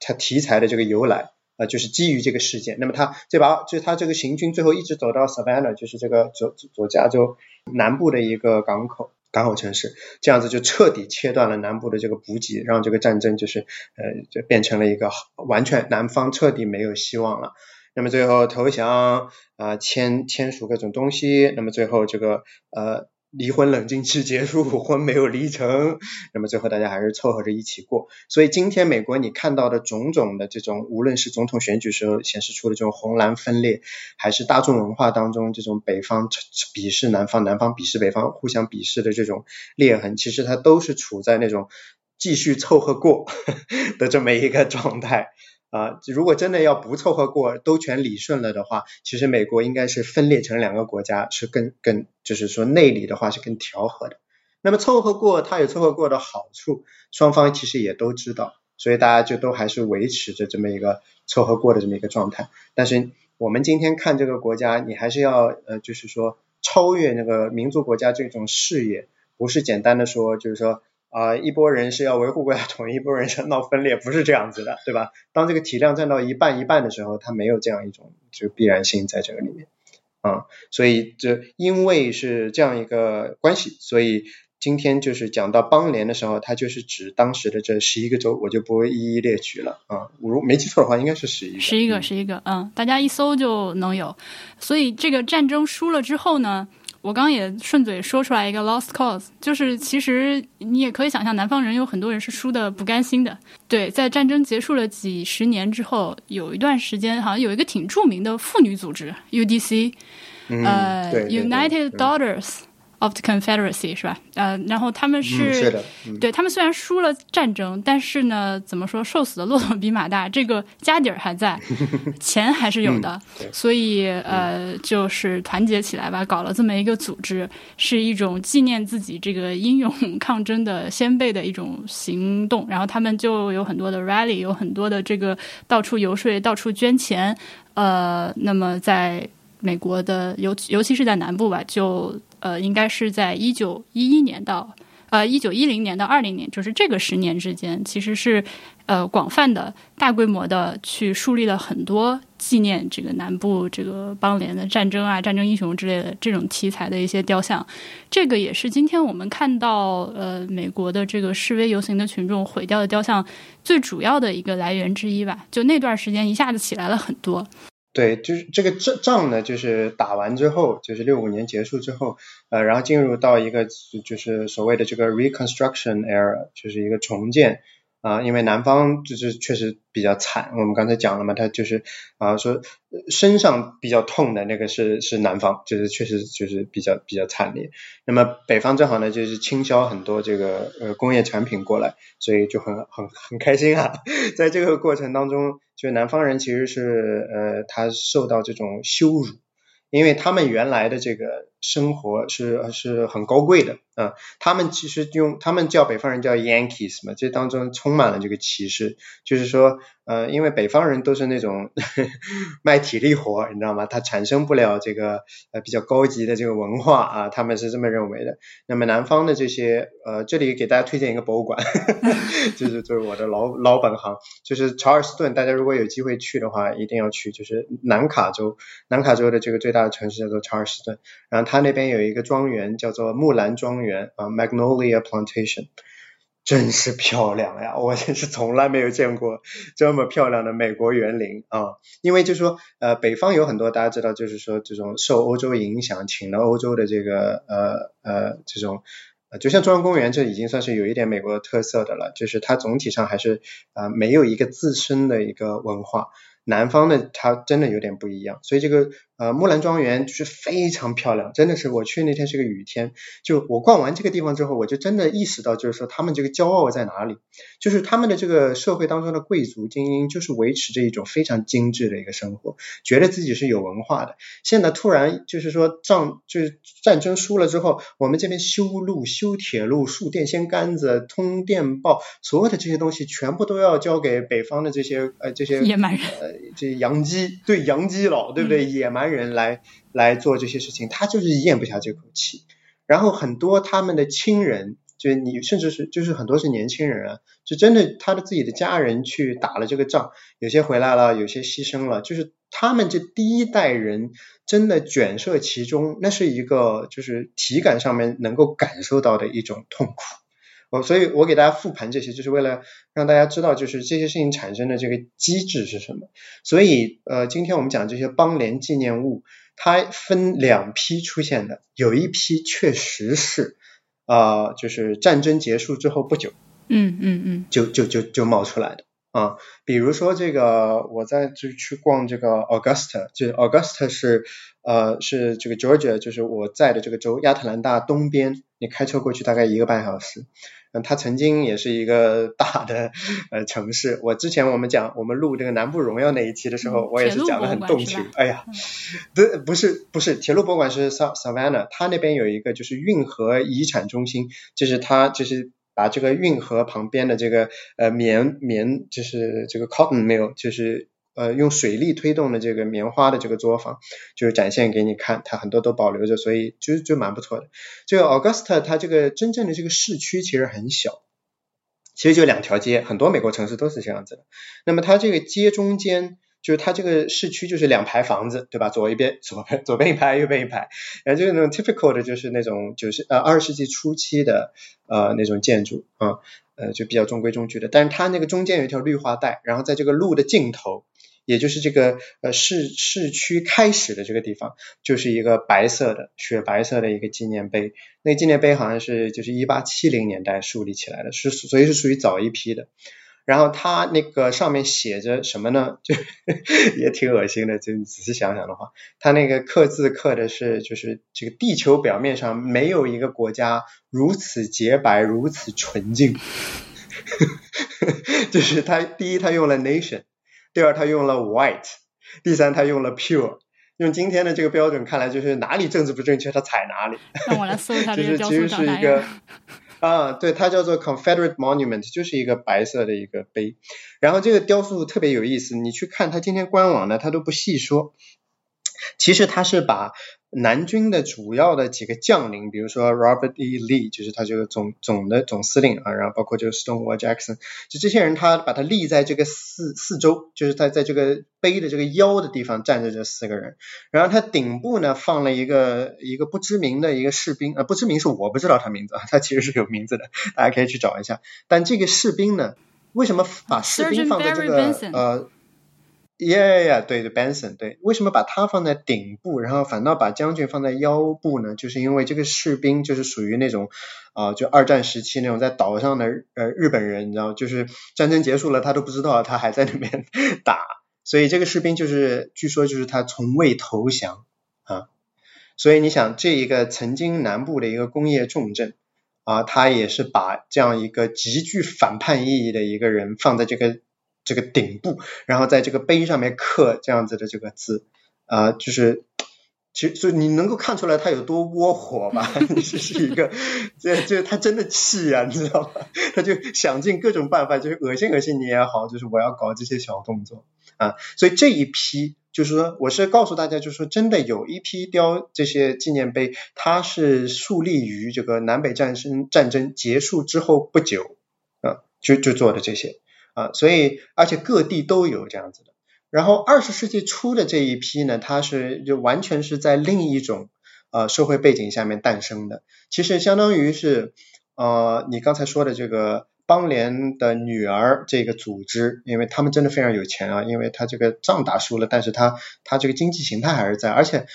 它题材的这个由来啊，就是基于这个事件。那么他这把，就是他这个行军最后一直走到 Savannah，就是这个左左加州南部的一个港口港口城市，这样子就彻底切断了南部的这个补给，让这个战争就是呃就变成了一个完全南方彻底没有希望了。那么最后投降啊，签签署各种东西，那么最后这个呃。离婚冷静期结束，婚没有离成，那么最后大家还是凑合着一起过。所以今天美国你看到的种种的这种，无论是总统选举时候显示出的这种红蓝分裂，还是大众文化当中这种北方鄙视南方、南方鄙视北方、互相鄙视的这种裂痕，其实它都是处在那种继续凑合过的这么一个状态。啊，如果真的要不凑合过，都全理顺了的话，其实美国应该是分裂成两个国家，是更更，就是说内里的话是更调和的。那么凑合过，它有凑合过的好处，双方其实也都知道，所以大家就都还是维持着这么一个凑合过的这么一个状态。但是我们今天看这个国家，你还是要呃，就是说超越那个民族国家这种视野，不是简单的说，就是说。啊，一波人是要维护国家统一，一波人是要闹分裂，不是这样子的，对吧？当这个体量占到一半一半的时候，它没有这样一种就必然性在这个里面啊。所以这因为是这样一个关系，所以今天就是讲到邦联的时候，它就是指当时的这十一个州，我就不一一列举了啊。我如没记错的话，应该是十一。十一个，十一个，嗯，大家一搜就能有。所以这个战争输了之后呢？我刚刚也顺嘴说出来一个 lost cause，就是其实你也可以想象，南方人有很多人是输的不甘心的。对，在战争结束了几十年之后，有一段时间好像有一个挺著名的妇女组织 UDC，呃，United Daughters。Of the Confederacy 是吧？呃，然后他们是，对他们虽然输了战争，但是呢，怎么说，瘦死的骆驼比马大，这个家底儿还在，钱还是有的，所以呃，就是团结起来吧，搞了这么一个组织，是一种纪念自己这个英勇抗争的先辈的一种行动。然后他们就有很多的 rally，有很多的这个到处游说、到处捐钱。呃，那么在美国的，尤尤其是在南部吧，就。呃，应该是在一九一一年到呃一九一零年到二零年，就是这个十年之间，其实是呃广泛的、大规模的去树立了很多纪念这个南部这个邦联的战争啊、战争英雄之类的这种题材的一些雕像。这个也是今天我们看到呃美国的这个示威游行的群众毁掉的雕像最主要的一个来源之一吧。就那段时间一下子起来了很多。对，就是这个仗仗呢，就是打完之后，就是六五年结束之后，呃，然后进入到一个就是所谓的这个 Reconstruction era，就是一个重建。啊，因为南方就是确实比较惨，我们刚才讲了嘛，他就是啊说身上比较痛的那个是是南方，就是确实就是比较比较惨烈。那么北方正好呢，就是倾销很多这个呃工业产品过来，所以就很很很开心啊。在这个过程当中，就南方人其实是呃他受到这种羞辱。因为他们原来的这个生活是是很高贵的啊，他们其实用他们叫北方人叫 Yankees 嘛，这当中充满了这个歧视，就是说呃，因为北方人都是那种 卖体力活，你知道吗？他产生不了这个呃比较高级的这个文化啊，他们是这么认为的。那么南方的这些呃，这里给大家推荐一个博物馆，就是就是我的老老本行，就是查尔斯顿，大家如果有机会去的话，一定要去，就是南卡州，南卡州的这个最大。大的城市叫做查尔斯顿，然后他那边有一个庄园叫做木兰庄园园啊，Magnolia Plantation，真是漂亮呀！我真是从来没有见过这么漂亮的美国园林啊！因为就是说呃，北方有很多大家知道，就是说这种受欧洲影响，请了欧洲的这个呃呃这种，就像中央公园，这已经算是有一点美国特色的了，就是它总体上还是啊没有一个自身的一个文化。南方的它真的有点不一样，所以这个呃木兰庄园就是非常漂亮，真的是我去那天是个雨天，就我逛完这个地方之后，我就真的意识到，就是说他们这个骄傲在哪里，就是他们的这个社会当中的贵族精英，就是维持着一种非常精致的一个生活，觉得自己是有文化的。现在突然就是说仗就是战争输了之后，我们这边修路、修铁路、竖电线杆子、通电报，所有的这些东西全部都要交给北方的这些呃这些野蛮人。这洋基对洋基佬对不对？野蛮人来来做这些事情，他就是咽不下这口气。然后很多他们的亲人，就是你，甚至是就是很多是年轻人啊，就真的他的自己的家人去打了这个仗，有些回来了，有些牺牲了，就是他们这第一代人真的卷涉其中，那是一个就是体感上面能够感受到的一种痛苦。哦，所以我给大家复盘这些，就是为了让大家知道，就是这些事情产生的这个机制是什么。所以，呃，今天我们讲这些邦联纪念物，它分两批出现的，有一批确实是，呃，就是战争结束之后不久，嗯嗯嗯，就就就就冒出来的啊。比如说这个，我在就去逛这个 Augusta，就是 Augusta 是呃是这个 Georgia，就是我在的这个州亚特兰大东边，你开车过去大概一个半小时。嗯，它曾经也是一个大的呃城市。我之前我们讲我们录这个南部荣耀那一期的时候，我也是讲的很动情。哎呀，不不是不是铁路博物馆是 Savannah，它那边有一个就是运河遗产中心，就是它就是把这个运河旁边的这个呃棉棉就是这个 cotton mill 就是。呃，用水力推动的这个棉花的这个作坊，就是展现给你看，它很多都保留着，所以就就蛮不错的。这个 Augusta 它这个真正的这个市区其实很小，其实就两条街，很多美国城市都是这样子的。那么它这个街中间，就是它这个市区就是两排房子，对吧？左一边 左边左边一排，右边一排，然后就是那种 typical 的，就是那种九十呃二十世纪初期的呃那种建筑啊，呃就比较中规中矩的。但是它那个中间有一条绿化带，然后在这个路的尽头。也就是这个呃市市区开始的这个地方，就是一个白色的雪白色的一个纪念碑。那纪念碑好像是就是一八七零年代树立起来的，是所以是属于早一批的。然后它那个上面写着什么呢？就也挺恶心的，就你仔细想想的话，它那个刻字刻的是就是这个地球表面上没有一个国家如此洁白如此纯净，就是它第一它用了 nation。第二，它用了 white；第三，它用了 pure。用今天的这个标准看来，就是哪里政治不正确，它踩哪里。让我来搜一下 这个雕塑长啥样。啊，对，它叫做 Confederate Monument，就是一个白色的一个碑。然后这个雕塑特别有意思，你去看它今天官网呢，它都不细说。其实它是把。南军的主要的几个将领，比如说 Robert E. Lee，就是他这个总总的总司令啊，然后包括这个 Stonewall Jackson，就这些人，他把他立在这个四四周，就是他在这个碑的这个腰的地方站着这四个人，然后他顶部呢放了一个一个不知名的一个士兵，呃，不知名是我不知道他名字啊，他其实是有名字的，大家可以去找一下。但这个士兵呢，为什么把士兵放在这个呃？耶呀，对对，Benson，对，为什么把他放在顶部，然后反倒把将军放在腰部呢？就是因为这个士兵就是属于那种啊，就二战时期那种在岛上的呃日本人，你知道，就是战争结束了他都不知道他还在那边 打，所以这个士兵就是据说就是他从未投降啊，所以你想这一个曾经南部的一个工业重镇啊，他也是把这样一个极具反叛意义的一个人放在这个。这个顶部，然后在这个碑上面刻这样子的这个字，啊，就是，其实就你能够看出来他有多窝火吧？这是一个，这这他真的气啊，你知道吧？他就想尽各种办法，就是恶心恶心你也好，就是我要搞这些小动作啊。所以这一批，就是说，我是告诉大家，就是说，真的有一批雕这些纪念碑，它是树立于这个南北战争战争结束之后不久啊，就就做的这些。啊，所以而且各地都有这样子的。然后二十世纪初的这一批呢，它是就完全是在另一种呃社会背景下面诞生的。其实相当于是呃你刚才说的这个邦联的女儿这个组织，因为他们真的非常有钱啊，因为他这个仗打输了，但是他他这个经济形态还是在，而且。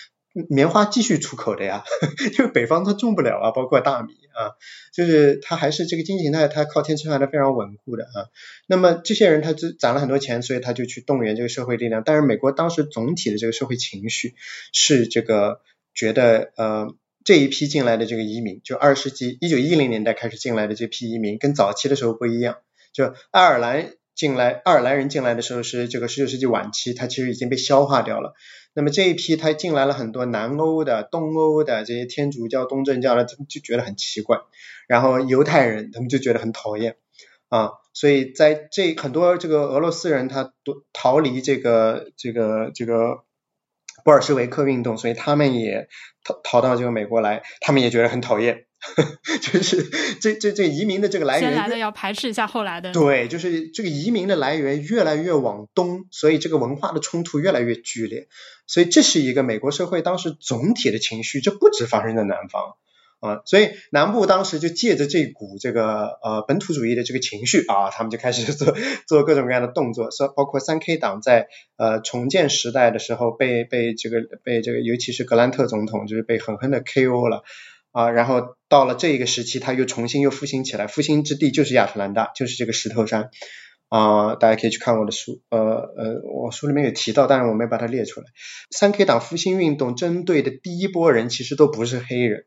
棉花继续出口的呀，因为北方它种不了啊，包括大米啊，就是它还是这个经济形态，它靠天吃饭的非常稳固的啊。那么这些人他就攒了很多钱，所以他就去动员这个社会力量。但是美国当时总体的这个社会情绪是这个觉得呃这一批进来的这个移民，就二十世纪一九一零年代开始进来的这批移民，跟早期的时候不一样。就爱尔兰进来，爱尔兰人进来的时候是这个十九世纪晚期，它其实已经被消化掉了。那么这一批他进来了很多南欧的、东欧的这些天主教、东正教的，他们就觉得很奇怪。然后犹太人他们就觉得很讨厌啊，所以在这很多这个俄罗斯人他都逃离这个这个这个布尔什维克运动，所以他们也逃逃到这个美国来，他们也觉得很讨厌。就是这这这移民的这个来源，先来的要排斥一下后来的。对，就是这个移民的来源越来越往东，所以这个文化的冲突越来越剧烈。所以这是一个美国社会当时总体的情绪，这不止发生在南方啊，所以南部当时就借着这股这个呃本土主义的这个情绪啊，他们就开始做做各种各样的动作，说包括三 K 党在呃重建时代的时候被被这个被这个尤其是格兰特总统就是被狠狠的 KO 了啊，然后到了这一个时期他又重新又复兴起来，复兴之地就是亚特兰大，就是这个石头山啊，大家可以去看我的书，呃呃，我书里面有提到，但是我没把它列出来。三 K 党复兴运动针对的第一波人其实都不是黑人。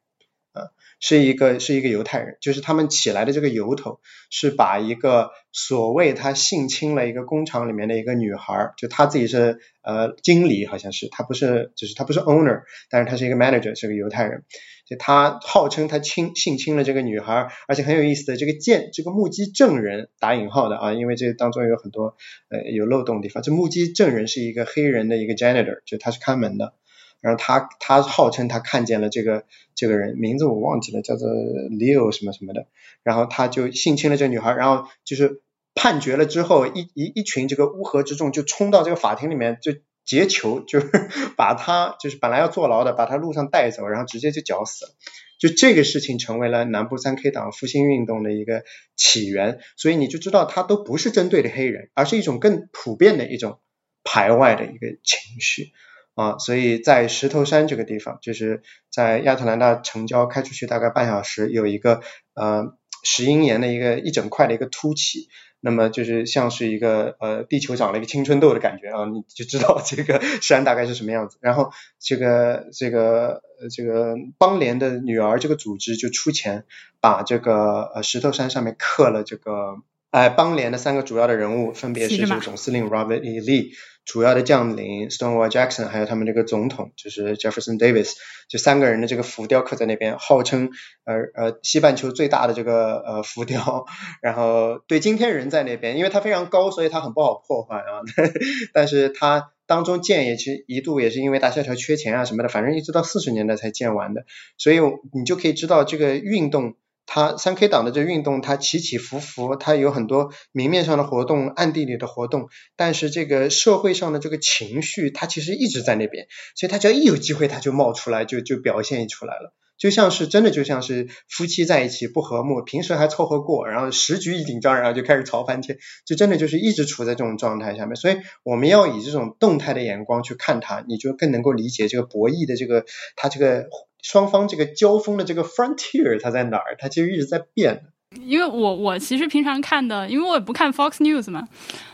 是一个是一个犹太人，就是他们起来的这个由头是把一个所谓他性侵了一个工厂里面的一个女孩，就他自己是呃经理，好像是他不是，就是他不是 owner，但是他是一个 manager，是个犹太人，就他号称他侵性侵了这个女孩，而且很有意思的这个见这个目击证人打引号的啊，因为这当中有很多呃有漏洞的地方，这目击证人是一个黑人的一个 janitor，就他是看门的。然后他他号称他看见了这个这个人名字我忘记了叫做 Leo 什么什么的，然后他就性侵了这女孩，然后就是判决了之后，一一一群这个乌合之众就冲到这个法庭里面就劫囚，就是 把他就是本来要坐牢的，把他路上带走，然后直接就绞死了。就这个事情成为了南部三 K 党复兴运动的一个起源，所以你就知道他都不是针对的黑人，而是一种更普遍的一种排外的一个情绪。啊，所以在石头山这个地方，就是在亚特兰大城郊开出去大概半小时，有一个呃石英岩的一个一整块的一个凸起，那么就是像是一个呃地球长了一个青春痘的感觉啊，你就知道 这个山大概是什么样子。然后这个这个这个邦联的女儿这个组织就出钱把这个呃石头山上面刻了这个哎邦联的三个主要的人物，分别是这个总司令 Robert E. Lee。主要的将领 Stonewall Jackson，还有他们这个总统就是 Jefferson Davis，就三个人的这个浮雕刻在那边，号称呃呃西半球最大的这个呃浮雕，然后对今天人在那边，因为它非常高，所以它很不好破坏啊，但是它当中建也其实一度也是因为大萧条缺钱啊什么的，反正一直到四十年代才建完的，所以你就可以知道这个运动。它三 K 党的这运动，它起起伏伏，它有很多明面上的活动，暗地里的活动，但是这个社会上的这个情绪，它其实一直在那边，所以它只要一有机会，它就冒出来，就就表现出来了，就像是真的就像是夫妻在一起不和睦，平时还凑合过，然后时局一紧张，然后就开始吵翻天，就真的就是一直处在这种状态下面，所以我们要以这种动态的眼光去看它，你就更能够理解这个博弈的这个它这个。双方这个交锋的这个 frontier 它在哪儿？它其实一直在变。因为我我其实平常看的，因为我也不看 Fox News 嘛，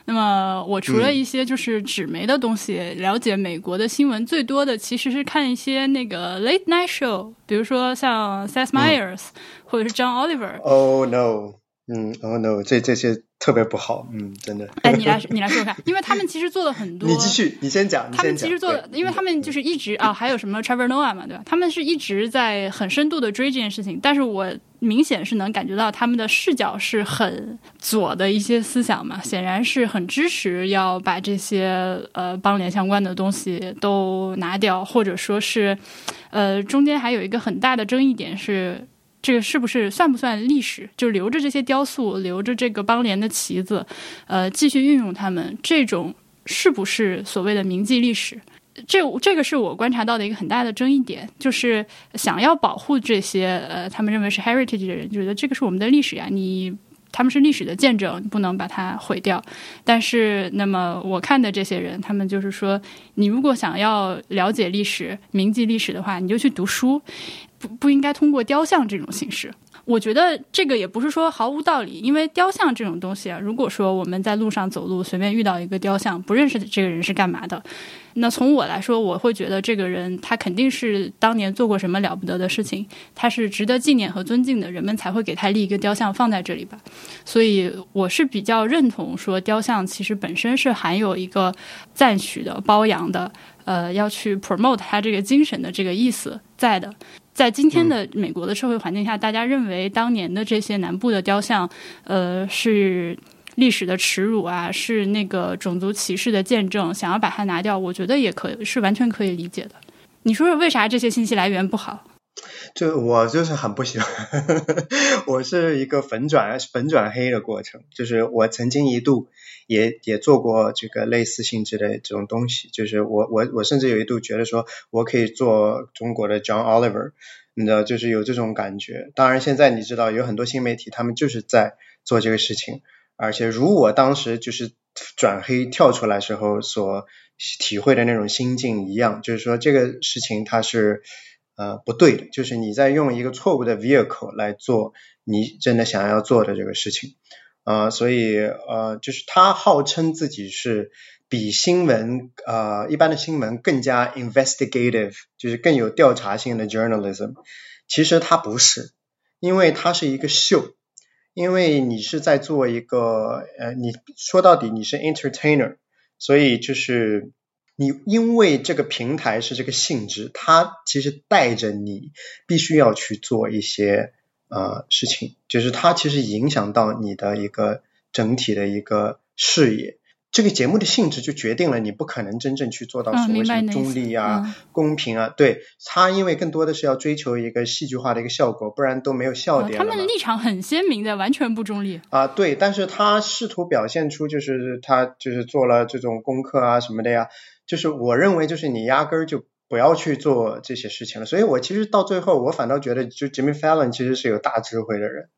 那么我除了一些就是纸媒的东西，了解美国的新闻最多的其实是看一些那个 late night show，比如说像 Seth Meyers 或者是 John Oliver。Oh no！嗯，Oh no！这这些。特别不好，嗯，真的。哎，你来，你来说说看，因为他们其实做了很多。你继续，你先讲。他们其实做，因为他们就是一直啊，还有什么 Trevor Noah 嘛，对吧？他们是一直在很深度的追这件事情，但是我明显是能感觉到他们的视角是很左的一些思想嘛，显然是很支持要把这些呃邦联相关的东西都拿掉，或者说是呃中间还有一个很大的争议点是。这个是不是算不算历史？就留着这些雕塑，留着这个邦联的旗子，呃，继续运用它们，这种是不是所谓的铭记历史？这这个是我观察到的一个很大的争议点，就是想要保护这些呃，他们认为是 heritage 的人，觉得这个是我们的历史呀，你他们是历史的见证，不能把它毁掉。但是，那么我看的这些人，他们就是说，你如果想要了解历史、铭记历史的话，你就去读书。不不应该通过雕像这种形式，我觉得这个也不是说毫无道理，因为雕像这种东西啊，如果说我们在路上走路随便遇到一个雕像，不认识这个人是干嘛的，那从我来说，我会觉得这个人他肯定是当年做过什么了不得的事情，他是值得纪念和尊敬的，人们才会给他立一个雕像放在这里吧。所以我是比较认同说，雕像其实本身是含有一个赞许的、褒扬的，呃，要去 promote 他这个精神的这个意思在的。在今天的美国的社会环境下，大家认为当年的这些南部的雕像，呃，是历史的耻辱啊，是那个种族歧视的见证，想要把它拿掉，我觉得也可以，是完全可以理解的。你说说为啥这些信息来源不好？就我就是很不喜欢，我是一个粉转粉转黑的过程，就是我曾经一度也也做过这个类似性质的这种东西，就是我我我甚至有一度觉得说我可以做中国的 John Oliver，你知道，就是有这种感觉。当然，现在你知道有很多新媒体，他们就是在做这个事情，而且如我当时就是转黑跳出来时候所体会的那种心境一样，就是说这个事情它是呃不对的，就是你在用一个错误的 vehicle 来做你真的想要做的这个事情。呃，所以呃，就是他号称自己是比新闻呃一般的新闻更加 investigative，就是更有调查性的 journalism。其实他不是，因为它是一个秀，因为你是在做一个呃，你说到底你是 entertainer，所以就是你因为这个平台是这个性质，它其实带着你必须要去做一些。呃，事情就是它其实影响到你的一个整体的一个视野。这个节目的性质就决定了你不可能真正去做到所谓什么中立啊、公平啊。对，它因为更多的是要追求一个戏剧化的一个效果，不然都没有笑点他们的立场很鲜明的，完全不中立。啊，对，但是他试图表现出就是他就是做了这种功课啊什么的呀，就是我认为就是你压根儿就。不要去做这些事情了，所以我其实到最后，我反倒觉得，就 Jimmy Fallon 其实是有大智慧的人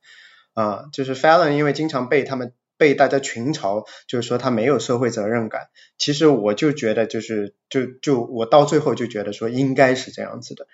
啊，就是 Fallon 因为经常被他们被大家群嘲，就是说他没有社会责任感。其实我就觉得，就是就就我到最后就觉得说应该是这样子的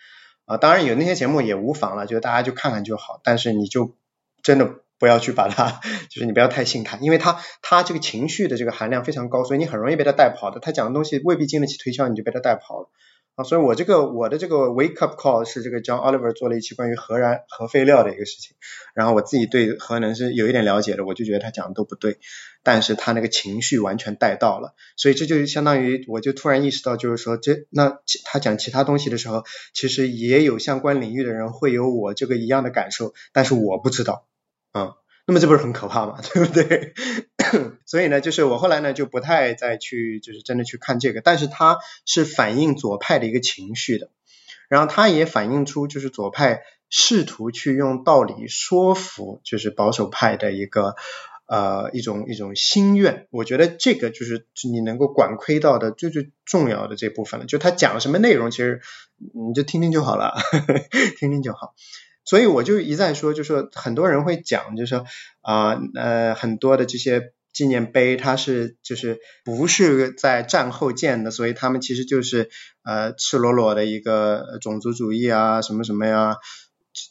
啊，当然有那些节目也无妨了，就大家就看看就好，但是你就真的不要去把它，就是你不要太信他，因为他他这个情绪的这个含量非常高，所以你很容易被他带跑的。他讲的东西未必经得起推销，你就被他带跑了。啊，所以我这个我的这个 wake up call 是这个 John Oliver 做了一期关于核燃核废料的一个事情，然后我自己对核能是有一点了解的，我就觉得他讲的都不对，但是他那个情绪完全带到了，所以这就相当于我就突然意识到，就是说这那他讲其他东西的时候，其实也有相关领域的人会有我这个一样的感受，但是我不知道，嗯。那么这不是很可怕吗？对不对？所以呢，就是我后来呢就不太再去，就是真的去看这个。但是它是反映左派的一个情绪的，然后它也反映出就是左派试图去用道理说服就是保守派的一个呃一种一种心愿。我觉得这个就是你能够管窥到的最最重要的这部分了。就他讲什么内容，其实你就听听就好了，听听就好。所以我就一再说，就说很多人会讲，就是说啊呃很多的这些纪念碑，它是就是不是在战后建的，所以他们其实就是呃赤裸裸的一个种族主义啊什么什么呀，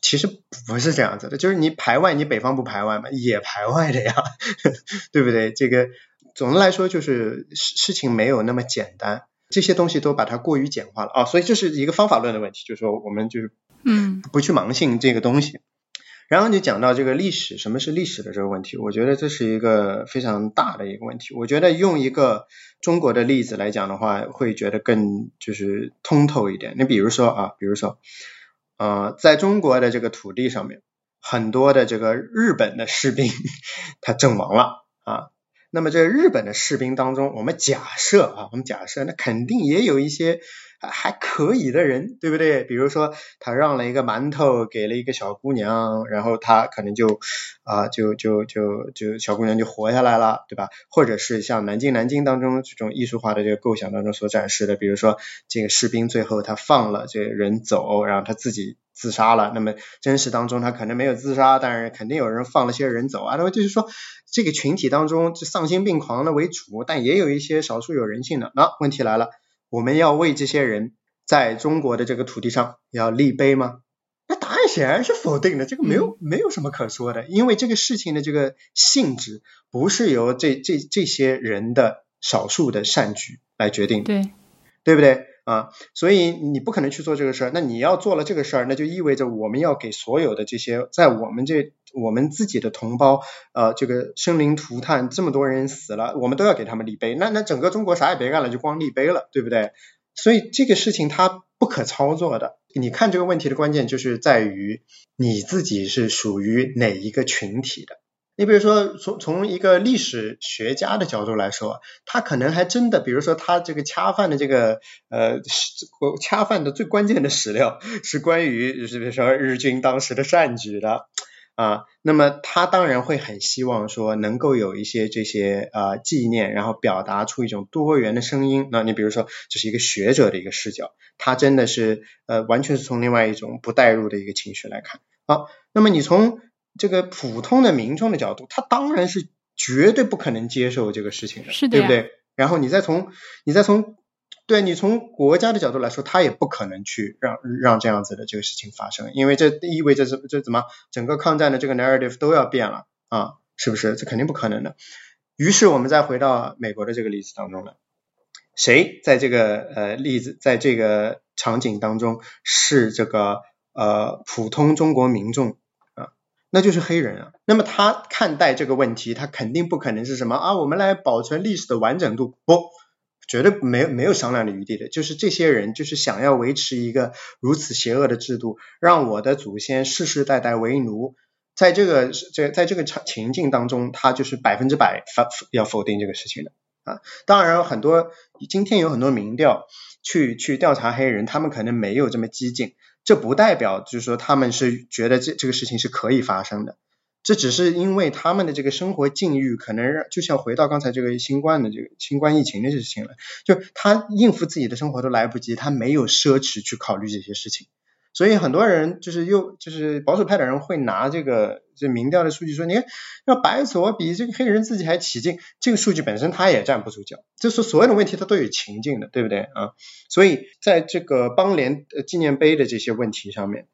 其实不是这样子的，就是你排外，你北方不排外嘛？也排外的呀，对不对？这个总的来说就是事事情没有那么简单，这些东西都把它过于简化了啊，所以这是一个方法论的问题，就是说我们就是。嗯，不去盲信这个东西，然后就讲到这个历史，什么是历史的这个问题，我觉得这是一个非常大的一个问题。我觉得用一个中国的例子来讲的话，会觉得更就是通透一点。你比如说啊，比如说，呃，在中国的这个土地上面，很多的这个日本的士兵 他阵亡了啊。那么这日本的士兵当中，我们假设啊，我们假设那肯定也有一些。还可以的人，对不对？比如说，他让了一个馒头给了一个小姑娘，然后他可能就啊，就就就就小姑娘就活下来了，对吧？或者是像南京南京当中这种艺术化的这个构想当中所展示的，比如说这个士兵最后他放了这人走，然后他自己自杀了。那么真实当中他可能没有自杀，但是肯定有人放了些人走啊。那么就是说，这个群体当中就丧心病狂的为主，但也有一些少数有人性的。那问题来了。我们要为这些人在中国的这个土地上要立碑吗？那答案显然是否定的，这个没有没有什么可说的，因为这个事情的这个性质不是由这这这些人的少数的善举来决定，对。对不对啊？所以你不可能去做这个事儿。那你要做了这个事儿，那就意味着我们要给所有的这些在我们这我们自己的同胞呃这个生灵涂炭，这么多人死了，我们都要给他们立碑。那那整个中国啥也别干了，就光立碑了，对不对？所以这个事情它不可操作的。你看这个问题的关键就是在于你自己是属于哪一个群体的。你比如说从从一个历史学家的角度来说，他可能还真的，比如说他这个恰饭的这个呃恰饭的最关键的史料是关于就是比如说日军当时的善举的。啊，那么他当然会很希望说能够有一些这些呃纪念，然后表达出一种多元的声音。那你比如说，这是一个学者的一个视角，他真的是呃完全是从另外一种不带入的一个情绪来看。好，那么你从这个普通的民众的角度，他当然是绝对不可能接受这个事情的，是的对不对？然后你再从你再从对你从国家的角度来说，他也不可能去让让这样子的这个事情发生，因为这意味着这这怎么整个抗战的这个 narrative 都要变了啊，是不是？这肯定不可能的。于是我们再回到美国的这个例子当中来，谁在这个呃例子在这个场景当中是这个呃普通中国民众啊，那就是黑人啊。那么他看待这个问题，他肯定不可能是什么啊，我们来保存历史的完整度，不。绝对没有没有商量的余地的，就是这些人就是想要维持一个如此邪恶的制度，让我的祖先世世代代为奴，在这个这在这个场情境当中，他就是百分之百否要否定这个事情的啊。当然，很多今天有很多民调去去调查黑人，他们可能没有这么激进，这不代表就是说他们是觉得这这个事情是可以发生的。这只是因为他们的这个生活境遇可能让，就像回到刚才这个新冠的这个新冠疫情的事情了，就他应付自己的生活都来不及，他没有奢侈去考虑这些事情，所以很多人就是又就是保守派的人会拿这个这民调的数据说，你看要白左比这个黑人自己还起劲，这个数据本身他也站不住脚，就是所有的问题他都有情境的，对不对啊？所以在这个邦联纪念碑的这些问题上面。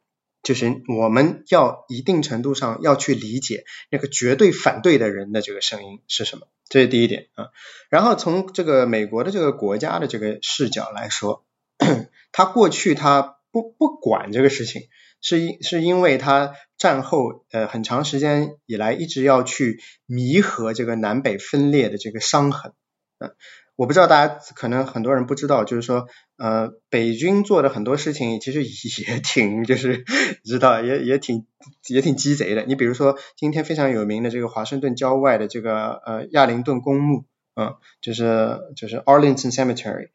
就是我们要一定程度上要去理解那个绝对反对的人的这个声音是什么，这是第一点啊。然后从这个美国的这个国家的这个视角来说，他过去他不不管这个事情，是因是因为他战后呃很长时间以来一直要去弥合这个南北分裂的这个伤痕啊。我不知道大家可能很多人不知道，就是说，呃，北军做的很多事情其实也挺，就是 知道也也挺也挺鸡贼的。你比如说，今天非常有名的这个华盛顿郊外的这个呃亚灵顿公墓，嗯，就是就是 Arlington Cemetery，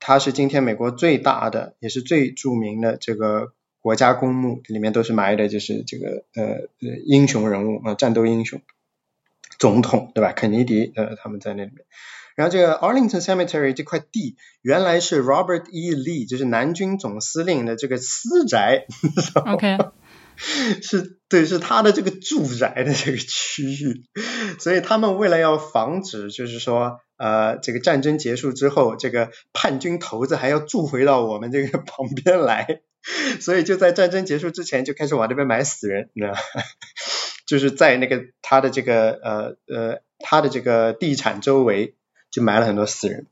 它是今天美国最大的也是最著名的这个国家公墓，里面都是埋的就是这个呃呃英雄人物啊，战斗英雄，总统对吧？肯尼迪呃他们在那里面。然后这个 Arlington Cemetery 这块地原来是 Robert E. Lee，就是南军总司令的这个私宅，OK，是对，是他的这个住宅的这个区域，所以他们为了要防止，就是说，呃，这个战争结束之后，这个叛军头子还要住回到我们这个 旁边来，所以就在战争结束之前就开始往这边埋死人，你知道，就是在那个他的这个呃呃他的这个地产周围。就埋了很多死人，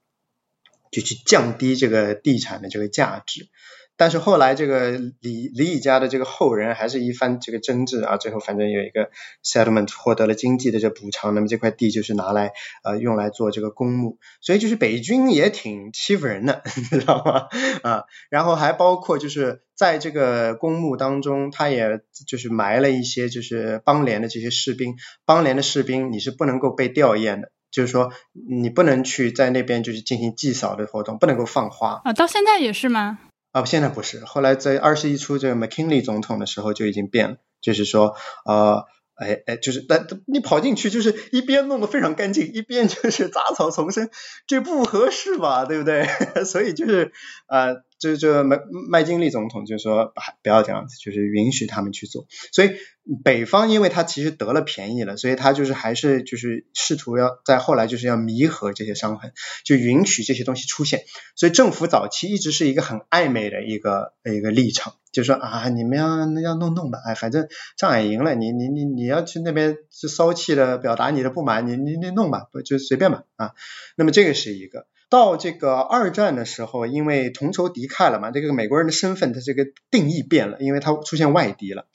就去降低这个地产的这个价值。但是后来这个李李乙家的这个后人还是一番这个争执啊，最后反正有一个 settlement 获得了经济的这补偿。那么这块地就是拿来呃用来做这个公墓，所以就是北军也挺欺负人的，你知道吗？啊，然后还包括就是在这个公墓当中，他也就是埋了一些就是邦联的这些士兵，邦联的士兵你是不能够被吊唁的。就是说，你不能去在那边就是进行祭扫的活动，不能够放花啊。到现在也是吗？啊，现在不是。后来在二十一出这个 McKinley 总统的时候就已经变了，就是说，呃，哎哎，就是但你跑进去就是一边弄得非常干净，一边就是杂草丛生，这不合适吧？对不对？所以就是呃。这这麦麦金利总统就说不要这样子，就是允许他们去做。所以北方因为他其实得了便宜了，所以他就是还是就是试图要在后来就是要弥合这些伤痕，就允许这些东西出现。所以政府早期一直是一个很暧昧的一个一个立场，就说啊你们要要弄弄吧，哎反正仗也赢了，你你你你要去那边是骚气的表达你的不满，你你你弄吧，不就随便吧啊。那么这个是一个。到这个二战的时候，因为同仇敌忾了嘛，这个美国人的身份他这个定义变了，因为他出现外敌了，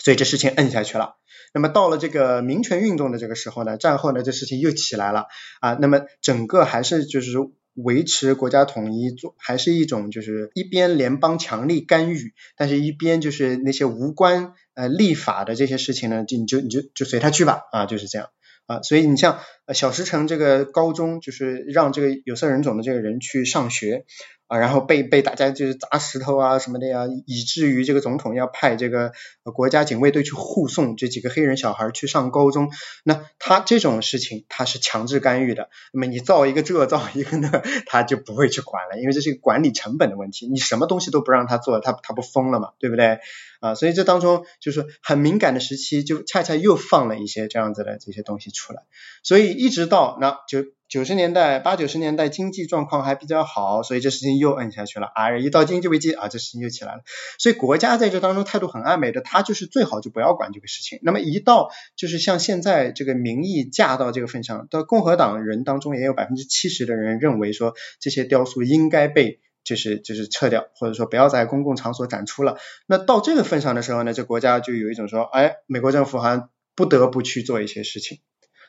所以这事情摁下去了。那么到了这个民权运动的这个时候呢，战后呢这事情又起来了啊，那么整个还是就是维持国家统一，做还是一种就是一边联邦强力干预，但是一边就是那些无关呃立法的这些事情呢，就你就你就就随他去吧啊，就是这样。啊，所以你像呃小石城这个高中，就是让这个有色人种的这个人去上学。啊，然后被被大家就是砸石头啊什么的呀，以至于这个总统要派这个国家警卫队去护送这几个黑人小孩去上高中。那他这种事情他是强制干预的。那么你造一个这造一个那，他就不会去管了，因为这是一个管理成本的问题。你什么东西都不让他做，他他不疯了嘛，对不对？啊，所以这当中就是很敏感的时期，就恰恰又放了一些这样子的这些东西出来。所以一直到那九。九十年代八九十年代经济状况还比较好，所以这事情又摁下去了。啊，一到经济危机啊，这事情又起来了。所以国家在这当中态度很暧昧的，他就是最好就不要管这个事情。那么一到就是像现在这个民意嫁到这个份上，到共和党人当中也有百分之七十的人认为说这些雕塑应该被就是就是撤掉，或者说不要在公共场所展出了。那到这个份上的时候呢，这国家就有一种说，哎，美国政府好像不得不去做一些事情。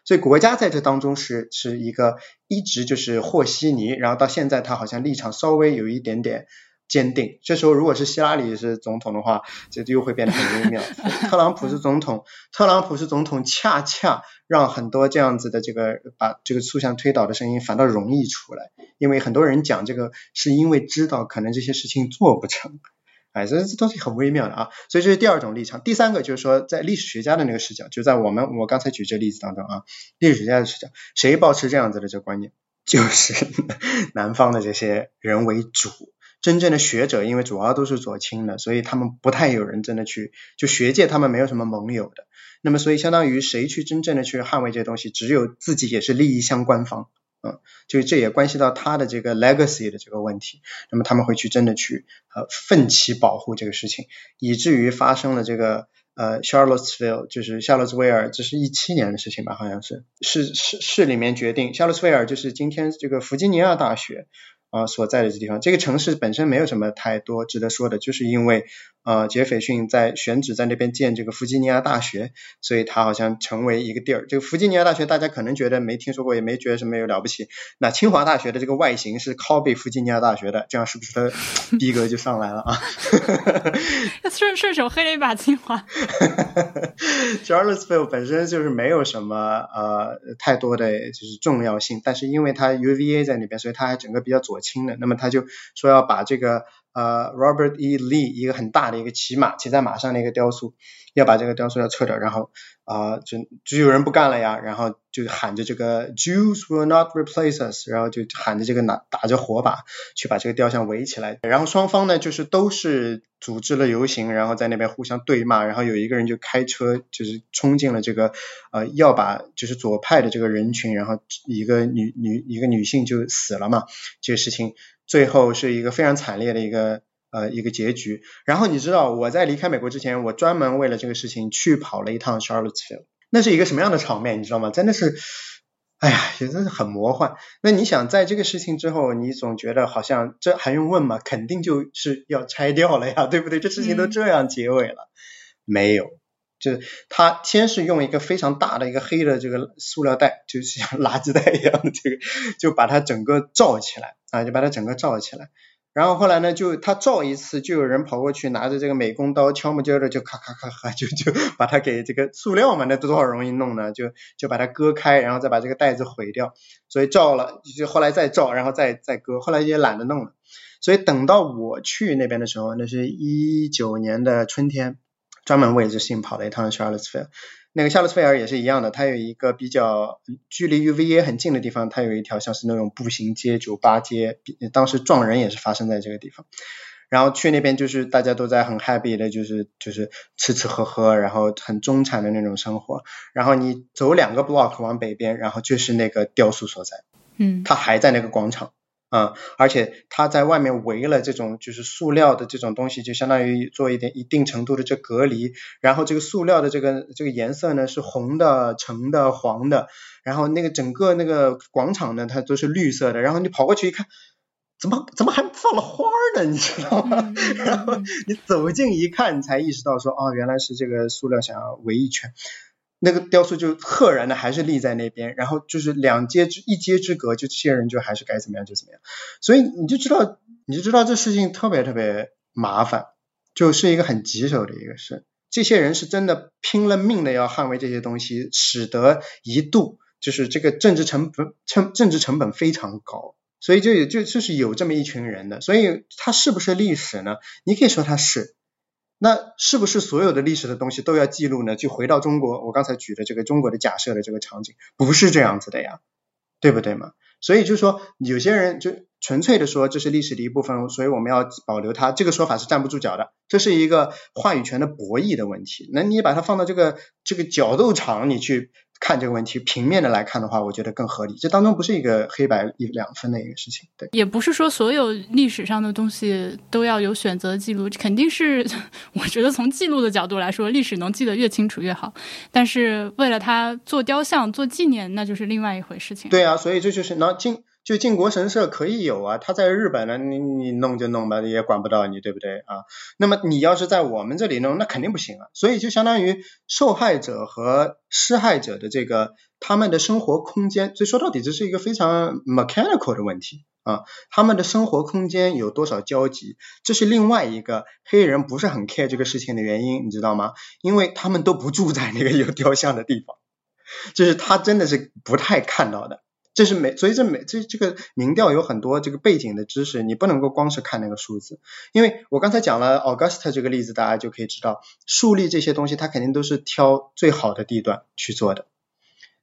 所以国家在这当中是是一个一直就是和稀泥，然后到现在他好像立场稍微有一点点坚定。这时候如果是希拉里是总统的话，这就又会变得很微妙。特朗普是总统，特朗普是总统，恰恰让很多这样子的这个把这个塑像推倒的声音反倒容易出来，因为很多人讲这个是因为知道可能这些事情做不成。哎，这这东西很微妙的啊，所以这是第二种立场。第三个就是说，在历史学家的那个视角，就在我们我刚才举这例子当中啊，历史学家的视角，谁保持这样子的这个观念，就是 南方的这些人为主。真正的学者，因为主要都是左倾的，所以他们不太有人真的去，就学界他们没有什么盟友的。那么，所以相当于谁去真正的去捍卫这些东西，只有自己也是利益相关方。嗯，就这也关系到他的这个 legacy 的这个问题，那么他们会去真的去呃奋起保护这个事情，以至于发生了这个呃 Charlottesville，就是夏洛斯威尔，这是一七年的事情吧，好像是市市市里面决定，夏洛斯威尔就是今天这个弗吉尼亚大学。啊，所在的这地方，这个城市本身没有什么太多值得说的，就是因为呃，杰斐逊在选址在那边建这个弗吉尼亚大学，所以他好像成为一个地儿。这个弗吉尼亚大学大家可能觉得没听说过，也没觉得什么有了不起。那清华大学的这个外形是 copy 弗吉尼亚大学的，这样是不是它 逼格就上来了啊？顺顺手黑了一把清华。Charlottesville 本身就是没有什么呃太多的就是重要性，但是因为它 UVA 在那边，所以它还整个比较左。倾的，那么他就说要把这个呃 Robert E. Lee 一个很大的一个骑马骑在马上的一个雕塑，要把这个雕塑要撤掉，然后啊就就有人不干了呀，然后就喊着这个 Jews will not replace us，然后就喊着这个拿打着火把去把这个雕像围起来，然后双方呢就是都是组织了游行，然后在那边互相对骂，然后有一个人就开车就是冲进了这个呃要把就是左派的这个人群，然后一个女女一个女性就死了嘛，这个事情最后是一个非常惨烈的一个。呃，一个结局。然后你知道我在离开美国之前，我专门为了这个事情去跑了一趟 Charlottesville。那是一个什么样的场面，你知道吗？真的是，哎呀，真的是很魔幻。那你想，在这个事情之后，你总觉得好像这还用问吗？肯定就是要拆掉了呀，对不对？这事情都这样结尾了，没有，就是他先是用一个非常大的一个黑的这个塑料袋，就是像 垃圾袋一样的这个，就把它整个罩起来啊，就把它整个罩起来。然后后来呢，就他照一次，就有人跑过去拿着这个美工刀，敲木筋的就咔咔咔咔，就就把它给这个塑料嘛，那多少容易弄呢？就就把它割开，然后再把这个袋子毁掉。所以照了，就后来再照，然后再再割，后来也懒得弄了。所以等到我去那边的时候，那是一九年的春天，专门为这事情跑了一趟 Charlottesville。那个夏洛斯菲尔也是一样的，它有一个比较距离 UVA 很近的地方，它有一条像是那种步行街、酒吧街，当时撞人也是发生在这个地方。然后去那边就是大家都在很 happy 的，就是就是吃吃喝喝，然后很中产的那种生活。然后你走两个 block 往北边，然后就是那个雕塑所在，嗯，它还在那个广场。啊，而且它在外面围了这种就是塑料的这种东西，就相当于做一点一定程度的这隔离。然后这个塑料的这个这个颜色呢是红的、橙的、黄的。然后那个整个那个广场呢，它都是绿色的。然后你跑过去一看，怎么怎么还放了花呢？你知道吗？然后你走近一看，你才意识到说，哦，原来是这个塑料想要围一圈。那个雕塑就赫然的还是立在那边，然后就是两街之一街之隔，就这些人就还是该怎么样就怎么样，所以你就知道你就知道这事情特别特别麻烦，就是一个很棘手的一个事。这些人是真的拼了命的要捍卫这些东西，使得一度就是这个政治成本成政治成本非常高，所以就有就就是有这么一群人的，所以它是不是历史呢？你可以说它是。那是不是所有的历史的东西都要记录呢？就回到中国，我刚才举的这个中国的假设的这个场景，不是这样子的呀，对不对嘛？所以就是说，有些人就纯粹的说这是历史的一部分，所以我们要保留它，这个说法是站不住脚的，这是一个话语权的博弈的问题。那你把它放到这个这个角斗场，你去。看这个问题，平面的来看的话，我觉得更合理。这当中不是一个黑白一两分的一个事情，对。也不是说所有历史上的东西都要有选择记录，肯定是 我觉得从记录的角度来说，历史能记得越清楚越好。但是为了它做雕像、做纪念，那就是另外一回事情。对啊，所以这就是那进。就靖国神社可以有啊，他在日本呢，你你弄就弄吧，也管不到你，对不对啊？那么你要是在我们这里弄，那肯定不行啊。所以就相当于受害者和施害者的这个他们的生活空间，所以说到底这是一个非常 mechanical 的问题啊。他们的生活空间有多少交集，这是另外一个黑人不是很 care 这个事情的原因，你知道吗？因为他们都不住在那个有雕像的地方，就是他真的是不太看到的。这是每，所以这每这这个民调有很多这个背景的知识，你不能够光是看那个数字，因为我刚才讲了 August 这个例子，大家就可以知道，树立这些东西，它肯定都是挑最好的地段去做的，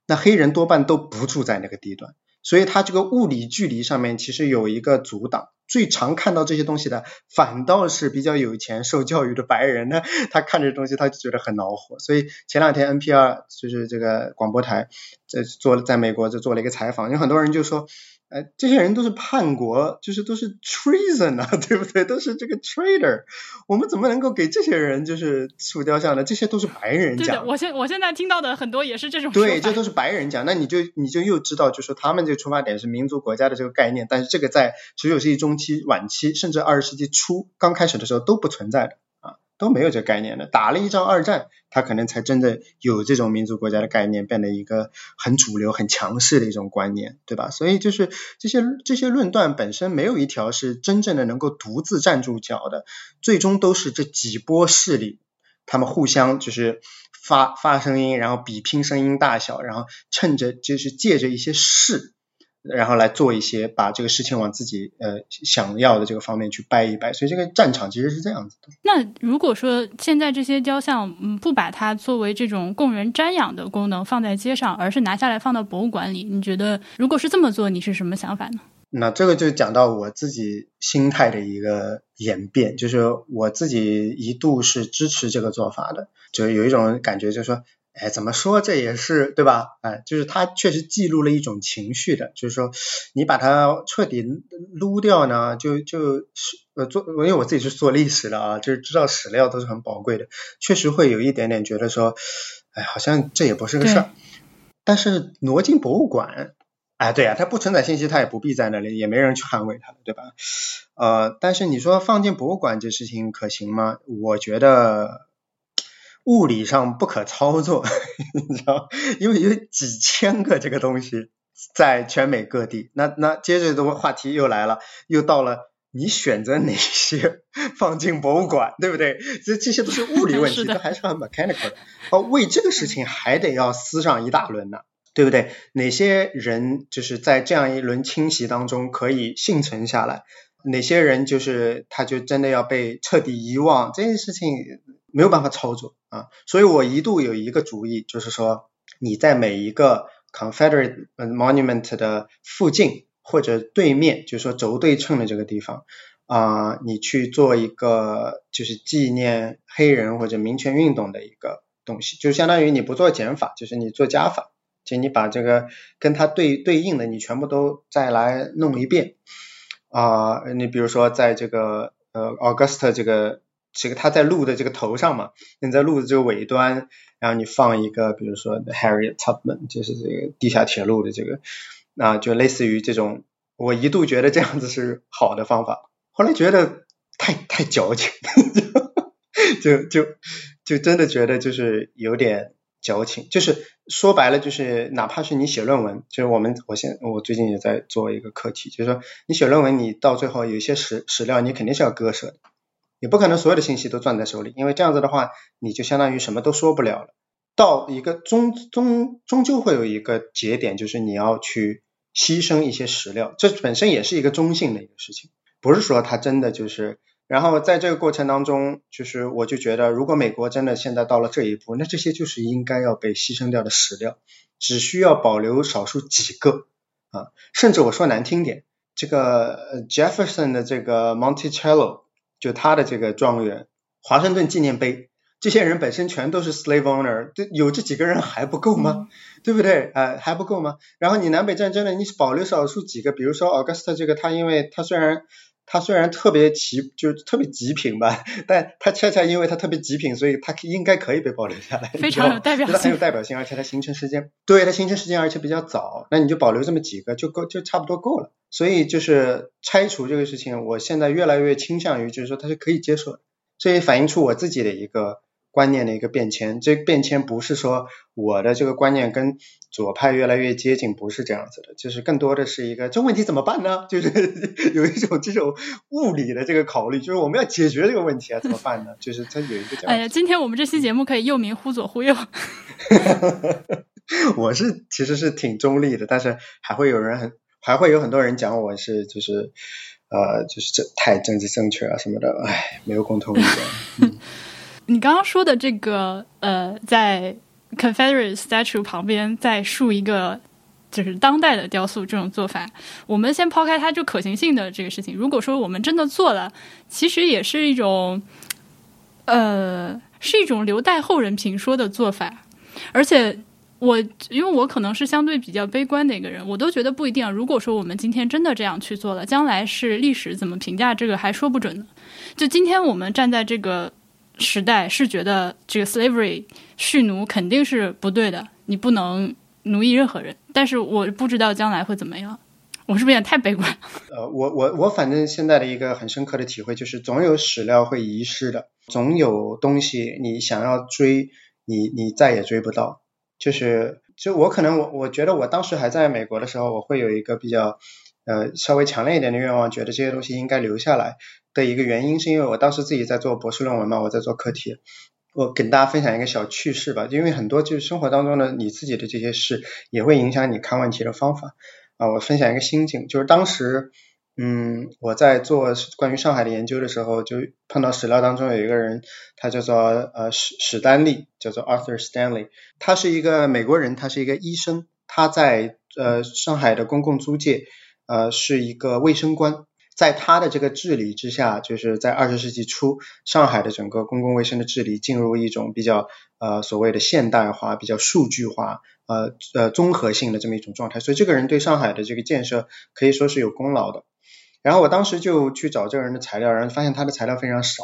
那黑人多半都不住在那个地段。所以它这个物理距离上面其实有一个阻挡，最常看到这些东西的反倒是比较有钱、受教育的白人呢，他看这东西他就觉得很恼火。所以前两天 NPR 就是这个广播台在做在美国就做了一个采访，有很多人就说。哎，这些人都是叛国，就是都是 treason 啊，对不对？都是这个 traitor，我们怎么能够给这些人就是塑雕像呢？这些都是白人讲。我现我现在听到的很多也是这种。对，这都是白人讲。那你就你就又知道，就说他们这个出发点是民族国家的这个概念，但是这个在十九世纪中期、晚期，甚至二十世纪初刚开始的时候都不存在的。都没有这概念的，打了一仗二战，他可能才真的有这种民族国家的概念，变得一个很主流、很强势的一种观念，对吧？所以就是这些这些论断本身没有一条是真正的能够独自站住脚的，最终都是这几波势力，他们互相就是发发声音，然后比拼声音大小，然后趁着就是借着一些势。然后来做一些，把这个事情往自己呃想要的这个方面去掰一掰，所以这个战场其实是这样子的。那如果说现在这些雕像，嗯，不把它作为这种供人瞻仰的功能放在街上，而是拿下来放到博物馆里，你觉得如果是这么做，你是什么想法呢？那这个就讲到我自己心态的一个演变，就是我自己一度是支持这个做法的，就有一种感觉，就是说。哎，怎么说这也是对吧？哎，就是它确实记录了一种情绪的，就是说你把它彻底撸掉呢，就就是呃做，因为我自己是做历史的啊，就是知道史料都是很宝贵的，确实会有一点点觉得说，哎，好像这也不是个事儿。但是挪进博物馆，哎，对呀，它不承载信息，它也不必在那里，也没人去捍卫它，对吧？呃，但是你说放进博物馆这事情可行吗？我觉得。物理上不可操作，你知道，因为有几千个这个东西在全美各地。那那接着的话题又来了，又到了你选择哪些放进博物馆，对不对？这这些都是物理问题，这还是很 mechanical 的。哦，为这个事情还得要撕上一大轮呢，对不对？哪些人就是在这样一轮清洗当中可以幸存下来？哪些人就是他就真的要被彻底遗忘？这件事情。没有办法操作啊，所以我一度有一个主意，就是说你在每一个 Confederate Monument 的附近或者对面，就是说轴对称的这个地方啊，你去做一个就是纪念黑人或者民权运动的一个东西，就相当于你不做减法，就是你做加法，就你把这个跟它对对应的你全部都再来弄一遍啊，你比如说在这个呃 August 这个。这个他在路的这个头上嘛，你在路的这个尾端，然后你放一个，比如说 Harriet Tubman，就是这个地下铁路的这个，那，就类似于这种，我一度觉得这样子是好的方法，后来觉得太太矫情，就就就真的觉得就是有点矫情，就是说白了就是哪怕是你写论文，就是我们我现我最近也在做一个课题，就是说你写论文，你到最后有一些史史料你肯定是要割舍的。也不可能所有的信息都攥在手里，因为这样子的话，你就相当于什么都说不了了。到一个终终终究会有一个节点，就是你要去牺牲一些史料，这本身也是一个中性的一个事情，不是说它真的就是。然后在这个过程当中，就是我就觉得，如果美国真的现在到了这一步，那这些就是应该要被牺牲掉的史料，只需要保留少数几个啊，甚至我说难听点，这个 Jefferson 的这个 Monticello，就他的这个庄园，华盛顿纪念碑。这些人本身全都是 slave owner，这有这几个人还不够吗？对不对？啊，还不够吗？然后你南北战争呢，你保留少数几个，比如说 August 这个，他因为他虽然他虽然特别奇，就是特别极品吧，但它恰恰因为它特别极品，所以它应该可以被保留下来，非常有代表性，很有代表性，而且它形成时间，对它形成时间而且比较早，那你就保留这么几个就够，就差不多够了。所以就是拆除这个事情，我现在越来越倾向于就是说它是可以接受的，这也反映出我自己的一个。观念的一个变迁，这变迁不是说我的这个观念跟左派越来越接近，不是这样子的，就是更多的是一个这问题怎么办呢？就是 有一种这种物理的这个考虑，就是我们要解决这个问题啊，怎么办呢？就是它有一个这样。哎呀，今天我们这期节目可以又名忽左忽右。我是其实是挺中立的，但是还会有人很还会有很多人讲我是就是呃就是这太政治正确啊什么的，哎，没有共同意见。你刚刚说的这个，呃，在 Confederate statue 旁边再竖一个就是当代的雕塑，这种做法，我们先抛开它就可行性的这个事情。如果说我们真的做了，其实也是一种，呃，是一种留待后人评说的做法。而且我因为我可能是相对比较悲观的一个人，我都觉得不一定。啊如果说我们今天真的这样去做了，将来是历史怎么评价这个还说不准呢。就今天我们站在这个。时代是觉得这个 slavery 蓄奴肯定是不对的，你不能奴役任何人。但是我不知道将来会怎么样，我是不是也太悲观？呃，我我我反正现在的一个很深刻的体会就是，总有史料会遗失的，总有东西你想要追，你你再也追不到。就是就我可能我我觉得我当时还在美国的时候，我会有一个比较呃稍微强烈一点的愿望，觉得这些东西应该留下来。的一个原因是因为我当时自己在做博士论文嘛，我在做课题，我跟大家分享一个小趣事吧，因为很多就是生活当中的你自己的这些事也会影响你看问题的方法啊。我分享一个心境，就是当时嗯我在做关于上海的研究的时候，就碰到史料当中有一个人，他叫做呃史史丹利，叫做 Arthur Stanley，他是一个美国人，他是一个医生，他在呃上海的公共租界呃是一个卫生官。在他的这个治理之下，就是在二十世纪初，上海的整个公共卫生的治理进入一种比较呃所谓的现代化、比较数据化、呃呃综合性的这么一种状态。所以这个人对上海的这个建设可以说是有功劳的。然后我当时就去找这个人的材料，然后发现他的材料非常少。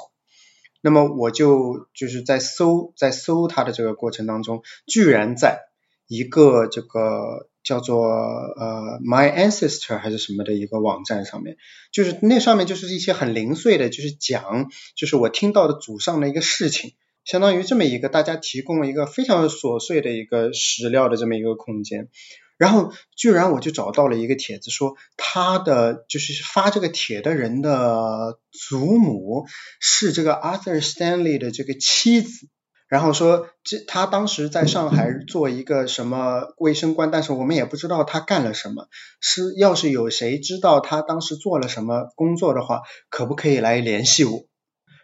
那么我就就是在搜在搜他的这个过程当中，居然在一个这个。叫做呃 My Ancestor 还是什么的一个网站上面，就是那上面就是一些很零碎的，就是讲就是我听到的祖上的一个事情，相当于这么一个大家提供了一个非常琐碎的一个史料的这么一个空间，然后居然我就找到了一个帖子，说他的就是发这个帖的人的祖母是这个 Arthur Stanley 的这个妻子。然后说，这他当时在上海做一个什么卫生官，但是我们也不知道他干了什么。是要是有谁知道他当时做了什么工作的话，可不可以来联系我？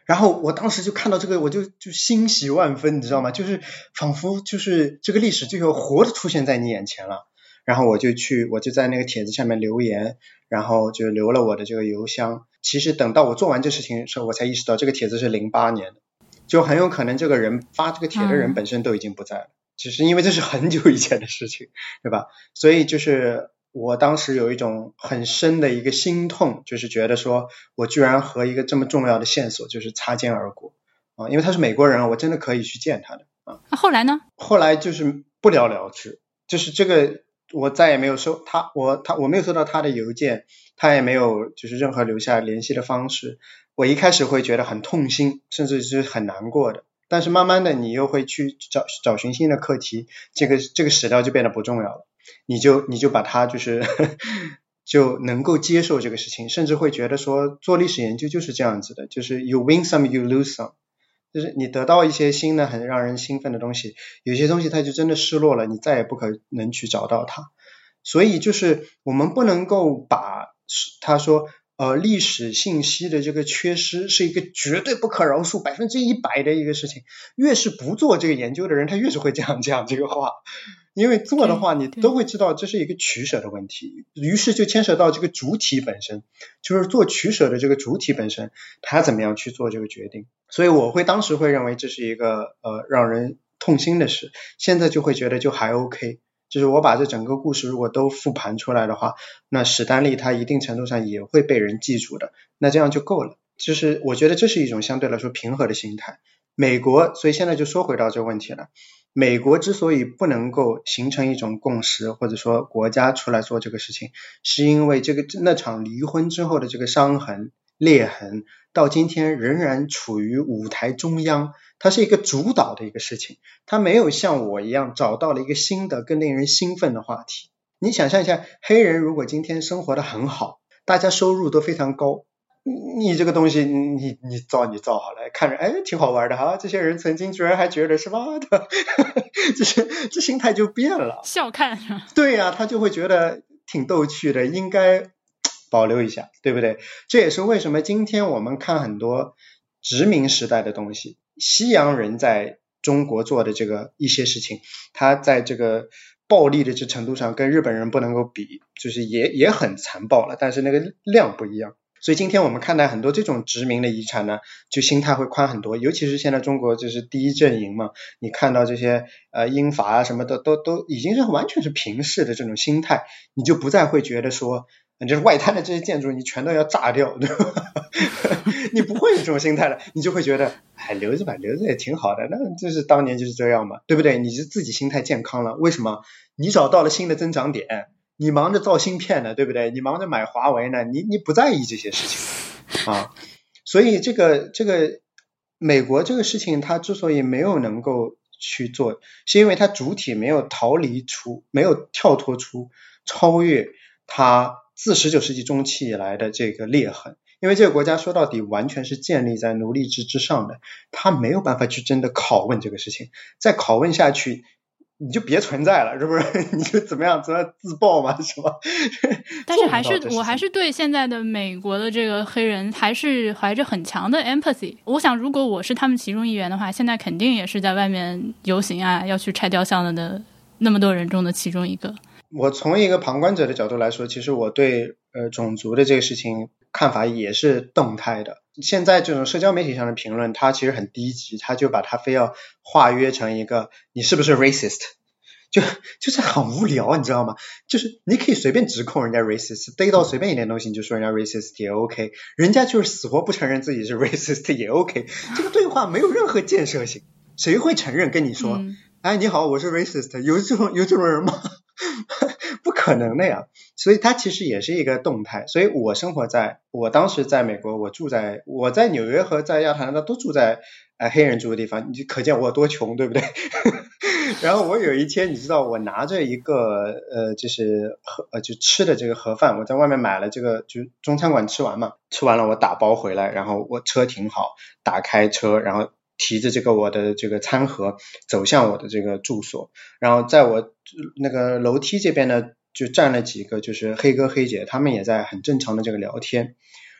然后我当时就看到这个，我就就欣喜万分，你知道吗？就是仿佛就是这个历史就要活的出现在你眼前了。然后我就去，我就在那个帖子下面留言，然后就留了我的这个邮箱。其实等到我做完这事情的时候，我才意识到这个帖子是零八年的。就很有可能这个人发这个帖的人本身都已经不在了，只是因为这是很久以前的事情，对吧？所以就是我当时有一种很深的一个心痛，就是觉得说我居然和一个这么重要的线索就是擦肩而过啊，因为他是美国人，我真的可以去见他的啊。那后来呢？后来就是不了了之，就是这个我再也没有收他，我他我没有收到他的邮件，他也没有就是任何留下联系的方式。我一开始会觉得很痛心，甚至是很难过的。但是慢慢的，你又会去找找寻新的课题，这个这个史料就变得不重要了。你就你就把它就是 就能够接受这个事情，甚至会觉得说做历史研究就是这样子的，就是 you win some you lose some，就是你得到一些新的很让人兴奋的东西，有些东西它就真的失落了，你再也不可能去找到它。所以就是我们不能够把他说呃历史信息的这个缺失是一个绝对不可饶恕百分之一百的一个事情。越是不做这个研究的人，他越是会这样讲这个话。因为做的话，你都会知道这是一个取舍的问题，于是就牵涉到这个主体本身，就是做取舍的这个主体本身，他怎么样去做这个决定。所以我会当时会认为这是一个呃让人痛心的事，现在就会觉得就还 OK。就是我把这整个故事如果都复盘出来的话，那史丹利他一定程度上也会被人记住的，那这样就够了。就是我觉得这是一种相对来说平和的心态。美国，所以现在就说回到这个问题了。美国之所以不能够形成一种共识，或者说国家出来做这个事情，是因为这个那场离婚之后的这个伤痕裂痕，到今天仍然处于舞台中央，它是一个主导的一个事情，它没有像我一样找到了一个新的更令人兴奋的话题。你想象一下，黑人如果今天生活的很好，大家收入都非常高。你这个东西，你你造你造好了，看着哎挺好玩的哈。这些人曾经居然还觉得是吧的，这些这心态就变了，笑看。对呀，他就会觉得挺逗趣的，应该保留一下，对不对？这也是为什么今天我们看很多殖民时代的东西，西洋人在中国做的这个一些事情，他在这个暴力的这程度上跟日本人不能够比，就是也也很残暴了，但是那个量不一样。所以今天我们看待很多这种殖民的遗产呢，就心态会宽很多。尤其是现在中国就是第一阵营嘛，你看到这些呃英法啊什么的，都都已经是完全是平视的这种心态，你就不再会觉得说，就是外滩的这些建筑你全都要炸掉，对吧？你不会有这种心态了，你就会觉得，哎，留着吧，留着也挺好的。那就是当年就是这样嘛，对不对？你是自己心态健康了，为什么？你找到了新的增长点。你忙着造芯片呢，对不对？你忙着买华为呢，你你不在意这些事情啊。所以这个这个美国这个事情，它之所以没有能够去做，是因为它主体没有逃离出，没有跳脱出，超越它自十九世纪中期以来的这个裂痕。因为这个国家说到底完全是建立在奴隶制之上的，他没有办法去真的拷问这个事情，再拷问下去。你就别存在了，是不是？你就怎么样，怎么自爆嘛，是吧？但是还是，我还是对现在的美国的这个黑人还是怀着很强的 empathy。我想，如果我是他们其中一员的话，现在肯定也是在外面游行啊，要去拆雕像的那那么多人中的其中一个。我从一个旁观者的角度来说，其实我对呃种族的这个事情看法也是动态的。现在这种社交媒体上的评论，它其实很低级，他就把它非要化约成一个你是不是 racist，就就是很无聊，你知道吗？就是你可以随便指控人家 racist，逮到随便一点东西你就说人家 racist 也 OK，人家就是死活不承认自己是 racist 也 OK，这个对话没有任何建设性，谁会承认跟你说，哎你好，我是 racist，有这种有这种人吗？不可能的呀，所以它其实也是一个动态。所以我生活在，我当时在美国，我住在我在纽约和在亚特兰大都住在呃黑人住的地方，你可见我多穷，对不对？然后我有一天，你知道，我拿着一个呃，就是盒呃就吃的这个盒饭，我在外面买了这个，就中餐馆吃完嘛，吃完了我打包回来，然后我车停好，打开车，然后。提着这个我的这个餐盒走向我的这个住所，然后在我那个楼梯这边呢，就站了几个就是黑哥黑姐，他们也在很正常的这个聊天。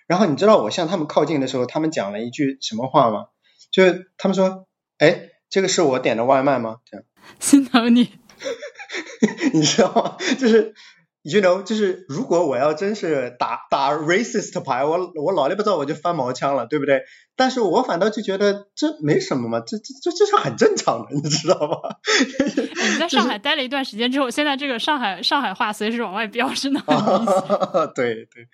然后你知道我向他们靠近的时候，他们讲了一句什么话吗？就是他们说：“哎，这个是我点的外卖吗？”这样心疼你，你知道吗？就是。You know，就是如果我要真是打打 racist 牌，我我老里不知道我就翻毛腔了，对不对？但是我反倒就觉得这没什么嘛，这这这这是很正常的，你知道吗？你在上海待了一段时间之后，现在这个上海上海话随时往外飙，是吗？对对，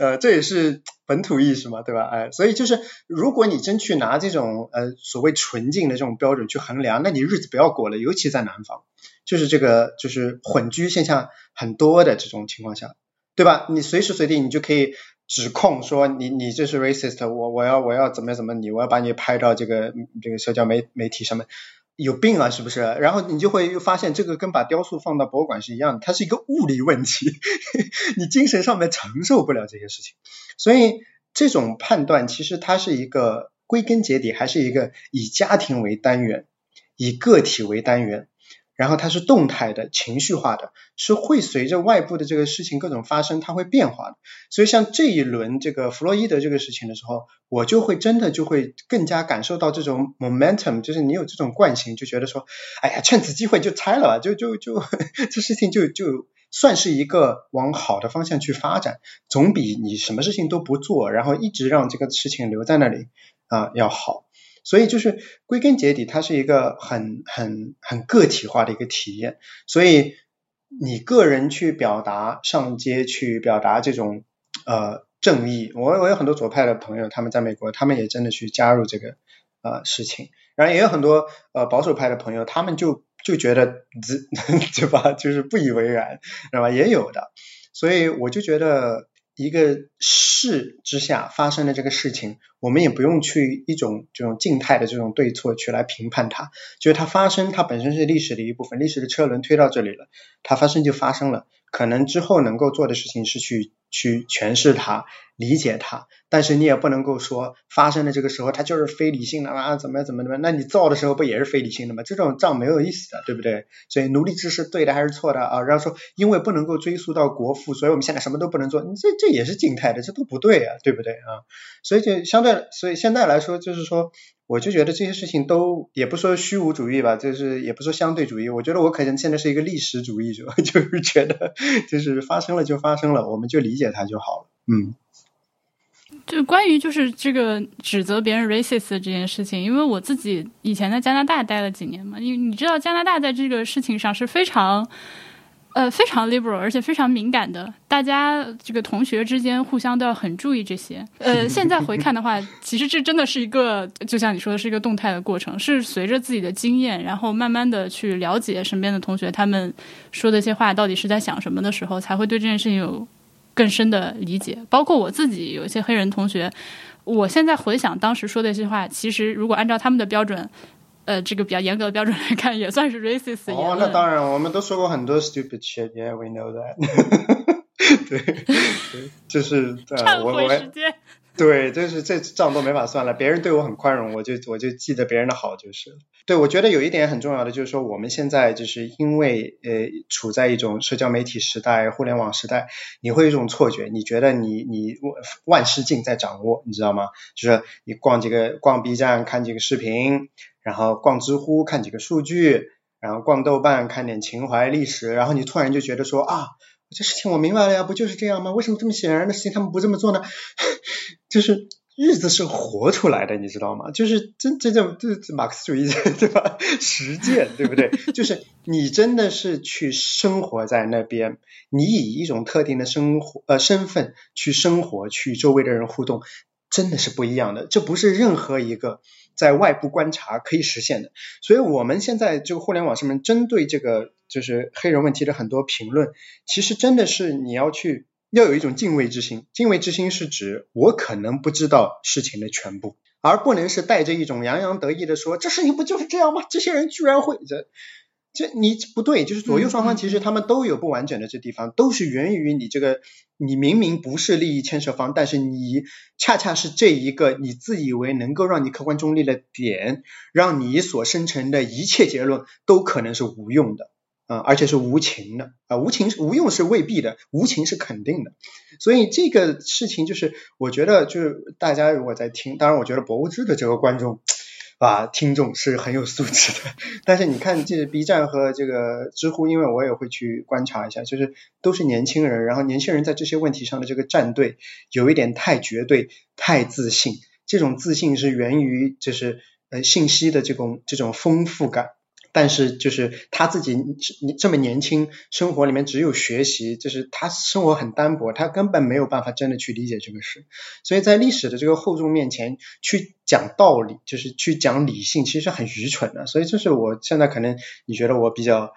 呃，这也是本土意识嘛，对吧？哎，所以就是如果你真去拿这种呃所谓纯净的这种标准去衡量，那你日子不要过了，尤其在南方。就是这个，就是混居现象很多的这种情况下，对吧？你随时随地你就可以指控说你你这是 racist，我我要我要怎么怎么你，我要把你拍到这个这个社交媒媒体上面，有病啊是不是？然后你就会发现这个跟把雕塑放到博物馆是一样的，它是一个物理问题，你精神上面承受不了这些事情，所以这种判断其实它是一个归根结底还是一个以家庭为单元，以个体为单元。然后它是动态的、情绪化的，是会随着外部的这个事情各种发生，它会变化的。所以像这一轮这个弗洛伊德这个事情的时候，我就会真的就会更加感受到这种 momentum，就是你有这种惯性，就觉得说，哎呀，趁此机会就拆了吧，就就就 这事情就就算是一个往好的方向去发展，总比你什么事情都不做，然后一直让这个事情留在那里啊要好。所以就是归根结底，它是一个很很很个体化的一个体验。所以你个人去表达上街去表达这种呃正义，我我有很多左派的朋友，他们在美国，他们也真的去加入这个呃事情。然后也有很多呃保守派的朋友，他们就就觉得这对吧，就是不以为然，是吧？也有的。所以我就觉得。一个事之下发生的这个事情，我们也不用去一种这种静态的这种对错去来评判它，就是它发生，它本身是历史的一部分，历史的车轮推到这里了，它发生就发生了，可能之后能够做的事情是去。去诠释它，理解它，但是你也不能够说发生的这个时候它就是非理性的啊，怎么怎么怎么？那你造的时候不也是非理性的吗？这种账没有意思的，对不对？所以奴隶制是对的还是错的啊？然后说因为不能够追溯到国父，所以我们现在什么都不能做，这这也是静态的，这都不对啊，对不对啊？所以就相对，所以现在来说就是说。我就觉得这些事情都也不说虚无主义吧，就是也不说相对主义。我觉得我可能现在是一个历史主义者，就是觉得就是发生了就发生了，我们就理解它就好了。嗯，就关于就是这个指责别人 racist 这件事情，因为我自己以前在加拿大待了几年嘛，因为你知道加拿大在这个事情上是非常。呃，非常 liberal，而且非常敏感的，大家这个同学之间互相都要很注意这些。呃，现在回看的话，其实这真的是一个，就像你说的，是一个动态的过程，是随着自己的经验，然后慢慢的去了解身边的同学他们说的一些话到底是在想什么的时候，才会对这件事情有更深的理解。包括我自己有一些黑人同学，我现在回想当时说的一些话，其实如果按照他们的标准。呃，这个比较严格的标准来看，也算是 racist。哦，那当然，我们都说过很多 stupid shit，yeah，we know that。对，就是忏悔时间。对，就是这账都没法算了。别人对我很宽容，我就我就记得别人的好就是。对，我觉得有一点很重要的就是说，我们现在就是因为呃处在一种社交媒体时代、互联网时代，你会有一种错觉，你觉得你你万事尽在掌握，你知道吗？就是你逛几个逛 B 站看几个视频。然后逛知乎看几个数据，然后逛豆瓣看点情怀历史，然后你突然就觉得说啊，这事情我明白了呀，不就是这样吗？为什么这么显然的事情他们不这么做呢？就是日子是活出来的，你知道吗？就是真真正这马克思主义 对吧？实践对不对？就是你真的是去生活在那边，你以一种特定的生活呃身份去生活，去周围的人互动，真的是不一样的。这不是任何一个。在外部观察可以实现的，所以我们现在这个互联网上面针对这个就是黑人问题的很多评论，其实真的是你要去要有一种敬畏之心。敬畏之心是指我可能不知道事情的全部，而不能是带着一种洋洋得意的说这事情不就是这样吗？这些人居然会这。这你不对，就是左右双方其实他们都有不完整的这地方，都是源于你这个，你明明不是利益牵涉方，但是你恰恰是这一个你自以为能够让你客观中立的点，让你所生成的一切结论都可能是无用的，啊，而且是无情的，啊，无情无用是未必的，无情是肯定的，所以这个事情就是我觉得就是大家如果在听，当然我觉得博物志的这个观众。啊，听众是很有素质的，但是你看，这 B 站和这个知乎，因为我也会去观察一下，就是都是年轻人，然后年轻人在这些问题上的这个站队有一点太绝对、太自信，这种自信是源于就是呃信息的这种这种丰富感。但是就是他自己你这么年轻，生活里面只有学习，就是他生活很单薄，他根本没有办法真的去理解这个事。所以在历史的这个厚重面前去讲道理，就是去讲理性，其实很愚蠢的。所以这是我现在可能你觉得我比较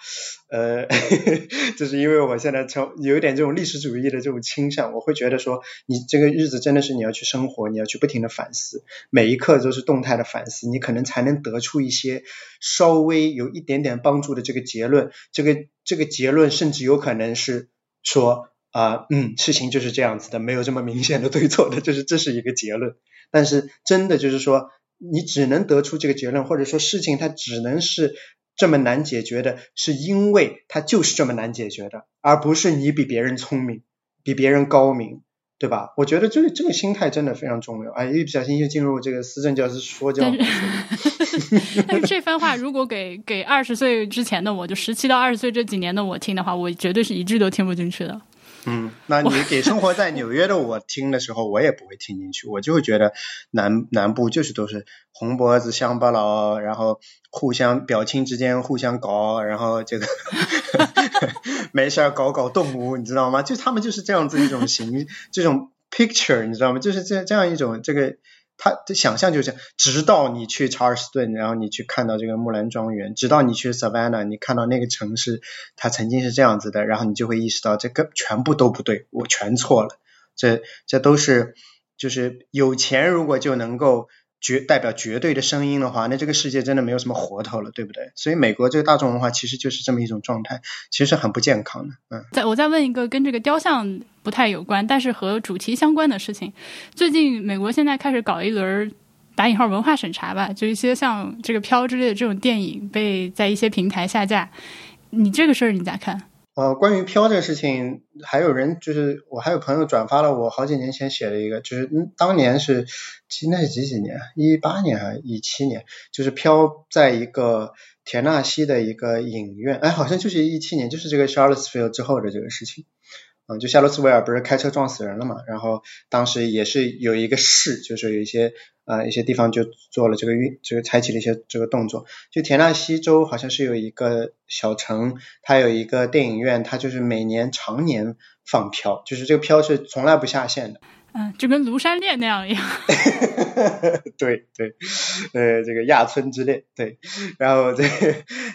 呃，就是因为我现在从有一点这种历史主义的这种倾向，我会觉得说你这个日子真的是你要去生活，你要去不停的反思，每一刻都是动态的反思，你可能才能得出一些稍微有。一点点帮助的这个结论，这个这个结论甚至有可能是说啊，嗯，事情就是这样子的，没有这么明显的对错的，就是这是一个结论。但是真的就是说，你只能得出这个结论，或者说事情它只能是这么难解决的，是因为它就是这么难解决的，而不是你比别人聪明，比别人高明。对吧？我觉得这个这个心态真的非常重要。啊，一不小心就进入这个思政教师说教。但是这番话如果给给二十岁之前的我，就十七到二十岁这几年的我听的话，我绝对是一句都听不进去的。嗯，那你给生活在纽约的我听的时候，我也不会听进去，我就会觉得南南部就是都是红脖子乡巴佬，然后互相表亲之间互相搞，然后这个 没事儿搞搞动物，你知道吗？就他们就是这样子一种形，这种 picture，你知道吗？就是这这样一种这个。他的想象就是这样，直到你去查尔斯顿，然后你去看到这个木兰庄园，直到你去 Savannah，你看到那个城市，它曾经是这样子的，然后你就会意识到这个全部都不对，我全错了，这这都是就是有钱如果就能够。绝代表绝对的声音的话，那这个世界真的没有什么活头了，对不对？所以美国这个大众文化其实就是这么一种状态，其实很不健康的。嗯，再我再问一个跟这个雕像不太有关，但是和主题相关的事情。最近美国现在开始搞一轮打引号文化审查吧，就一些像这个飘之类的这种电影被在一些平台下架。你这个事儿你咋看？呃，关于飘这个事情，还有人就是我还有朋友转发了我好几年前写的一个，就是当年是，其实那是几几年？一八年还是一七年？就是飘在一个田纳西的一个影院，哎，好像就是一七年，就是这个 charles ville 之后的这个事情。嗯，就夏洛斯维尔不是开车撞死人了嘛？然后当时也是有一个市，就是有一些呃一些地方就做了这个运，这个采取了一些这个动作。就田纳西州好像是有一个小城，它有一个电影院，它就是每年常年放票，就是这个票是从来不下线的。嗯，就跟庐山恋那样一样。对对，呃，这个亚村之恋，对。然后这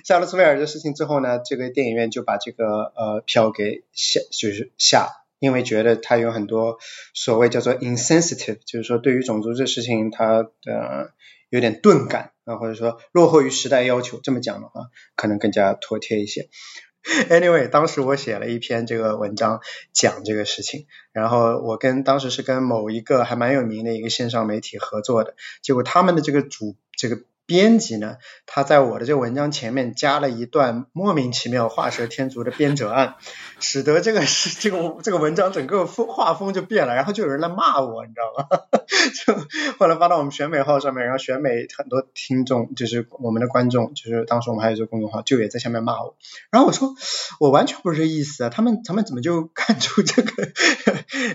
夏洛斯维尔的事情之后呢，这个电影院就把这个呃票给下，就是下，因为觉得他有很多所谓叫做 insensitive，就是说对于种族这事情，他的有点钝感啊，或者说落后于时代要求，这么讲的话，可能更加妥帖一些。Anyway，当时我写了一篇这个文章讲这个事情，然后我跟当时是跟某一个还蛮有名的一个线上媒体合作的，结果他们的这个主这个。编辑呢，他在我的这文章前面加了一段莫名其妙画蛇添足的编者案，使得这个是这个这个文章整个风画风就变了，然后就有人来骂我，你知道吗？就后来发到我们选美号上面，然后选美很多听众就是我们的观众，就是当时我们还有这个公众号，就也在下面骂我。然后我说我完全不是这意思啊，他们他们怎么就 看出这个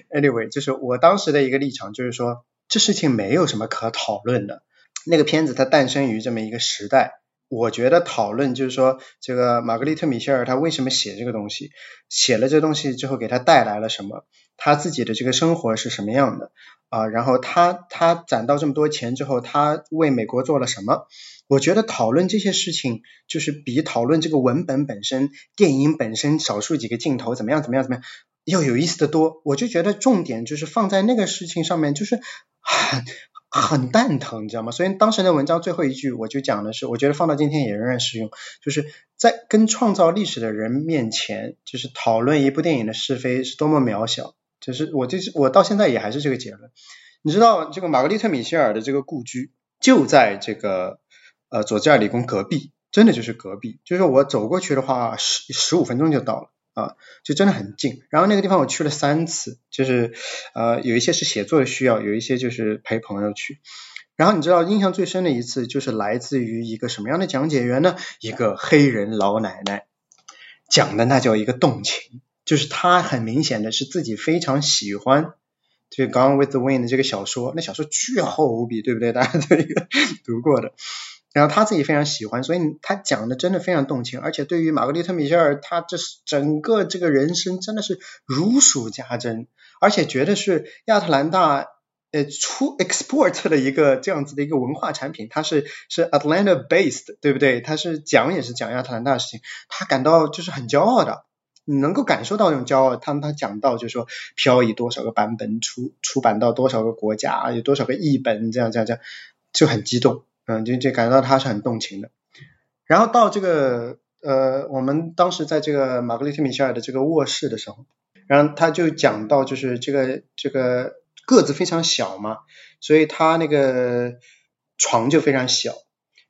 ？Anyway，就是我当时的一个立场就是说，这事情没有什么可讨论的。那个片子它诞生于这么一个时代，我觉得讨论就是说，这个玛格丽特米歇尔他为什么写这个东西，写了这东西之后给他带来了什么，他自己的这个生活是什么样的啊？然后他他攒到这么多钱之后，他为美国做了什么？我觉得讨论这些事情，就是比讨论这个文本本身、电影本身少数几个镜头怎么样怎么样怎么样要有意思的多。我就觉得重点就是放在那个事情上面，就是 很很。蛋疼，你知道吗？所以当时的文章最后一句我就讲的是，我觉得放到今天也仍然适用，就是在跟创造历史的人面前，就是讨论一部电影的是非是多么渺小。就是我就是我到现在也还是这个结论。你知道这个玛格丽特米歇尔的这个故居就在这个呃佐治亚理工隔壁，真的就是隔壁，就是我走过去的话十十五分钟就到了。啊，就真的很近。然后那个地方我去了三次，就是呃有一些是写作的需要，有一些就是陪朋友去。然后你知道印象最深的一次就是来自于一个什么样的讲解员呢？一个黑人老奶奶讲的那叫一个动情，就是她很明显的是自己非常喜欢就《Gone with the Wind》这个小说，那小说巨厚无比，对不对？大家都 读过的。然后他自己非常喜欢，所以他讲的真的非常动情，而且对于玛格丽特米歇尔，他这是整个这个人生真的是如数家珍，而且觉得是亚特兰大呃出 export 的一个这样子的一个文化产品，他是是 Atlanta based，对不对？他是讲也是讲亚特兰大的事情，他感到就是很骄傲的，你能够感受到那种骄傲。他他讲到就是说，漂移多少个版本出出版到多少个国家，有多少个译本，这样这样这样，就很激动。嗯，就就感觉到他是很动情的。然后到这个呃，我们当时在这个玛格丽特米歇尔的这个卧室的时候，然后他就讲到，就是这个这个个子非常小嘛，所以他那个床就非常小，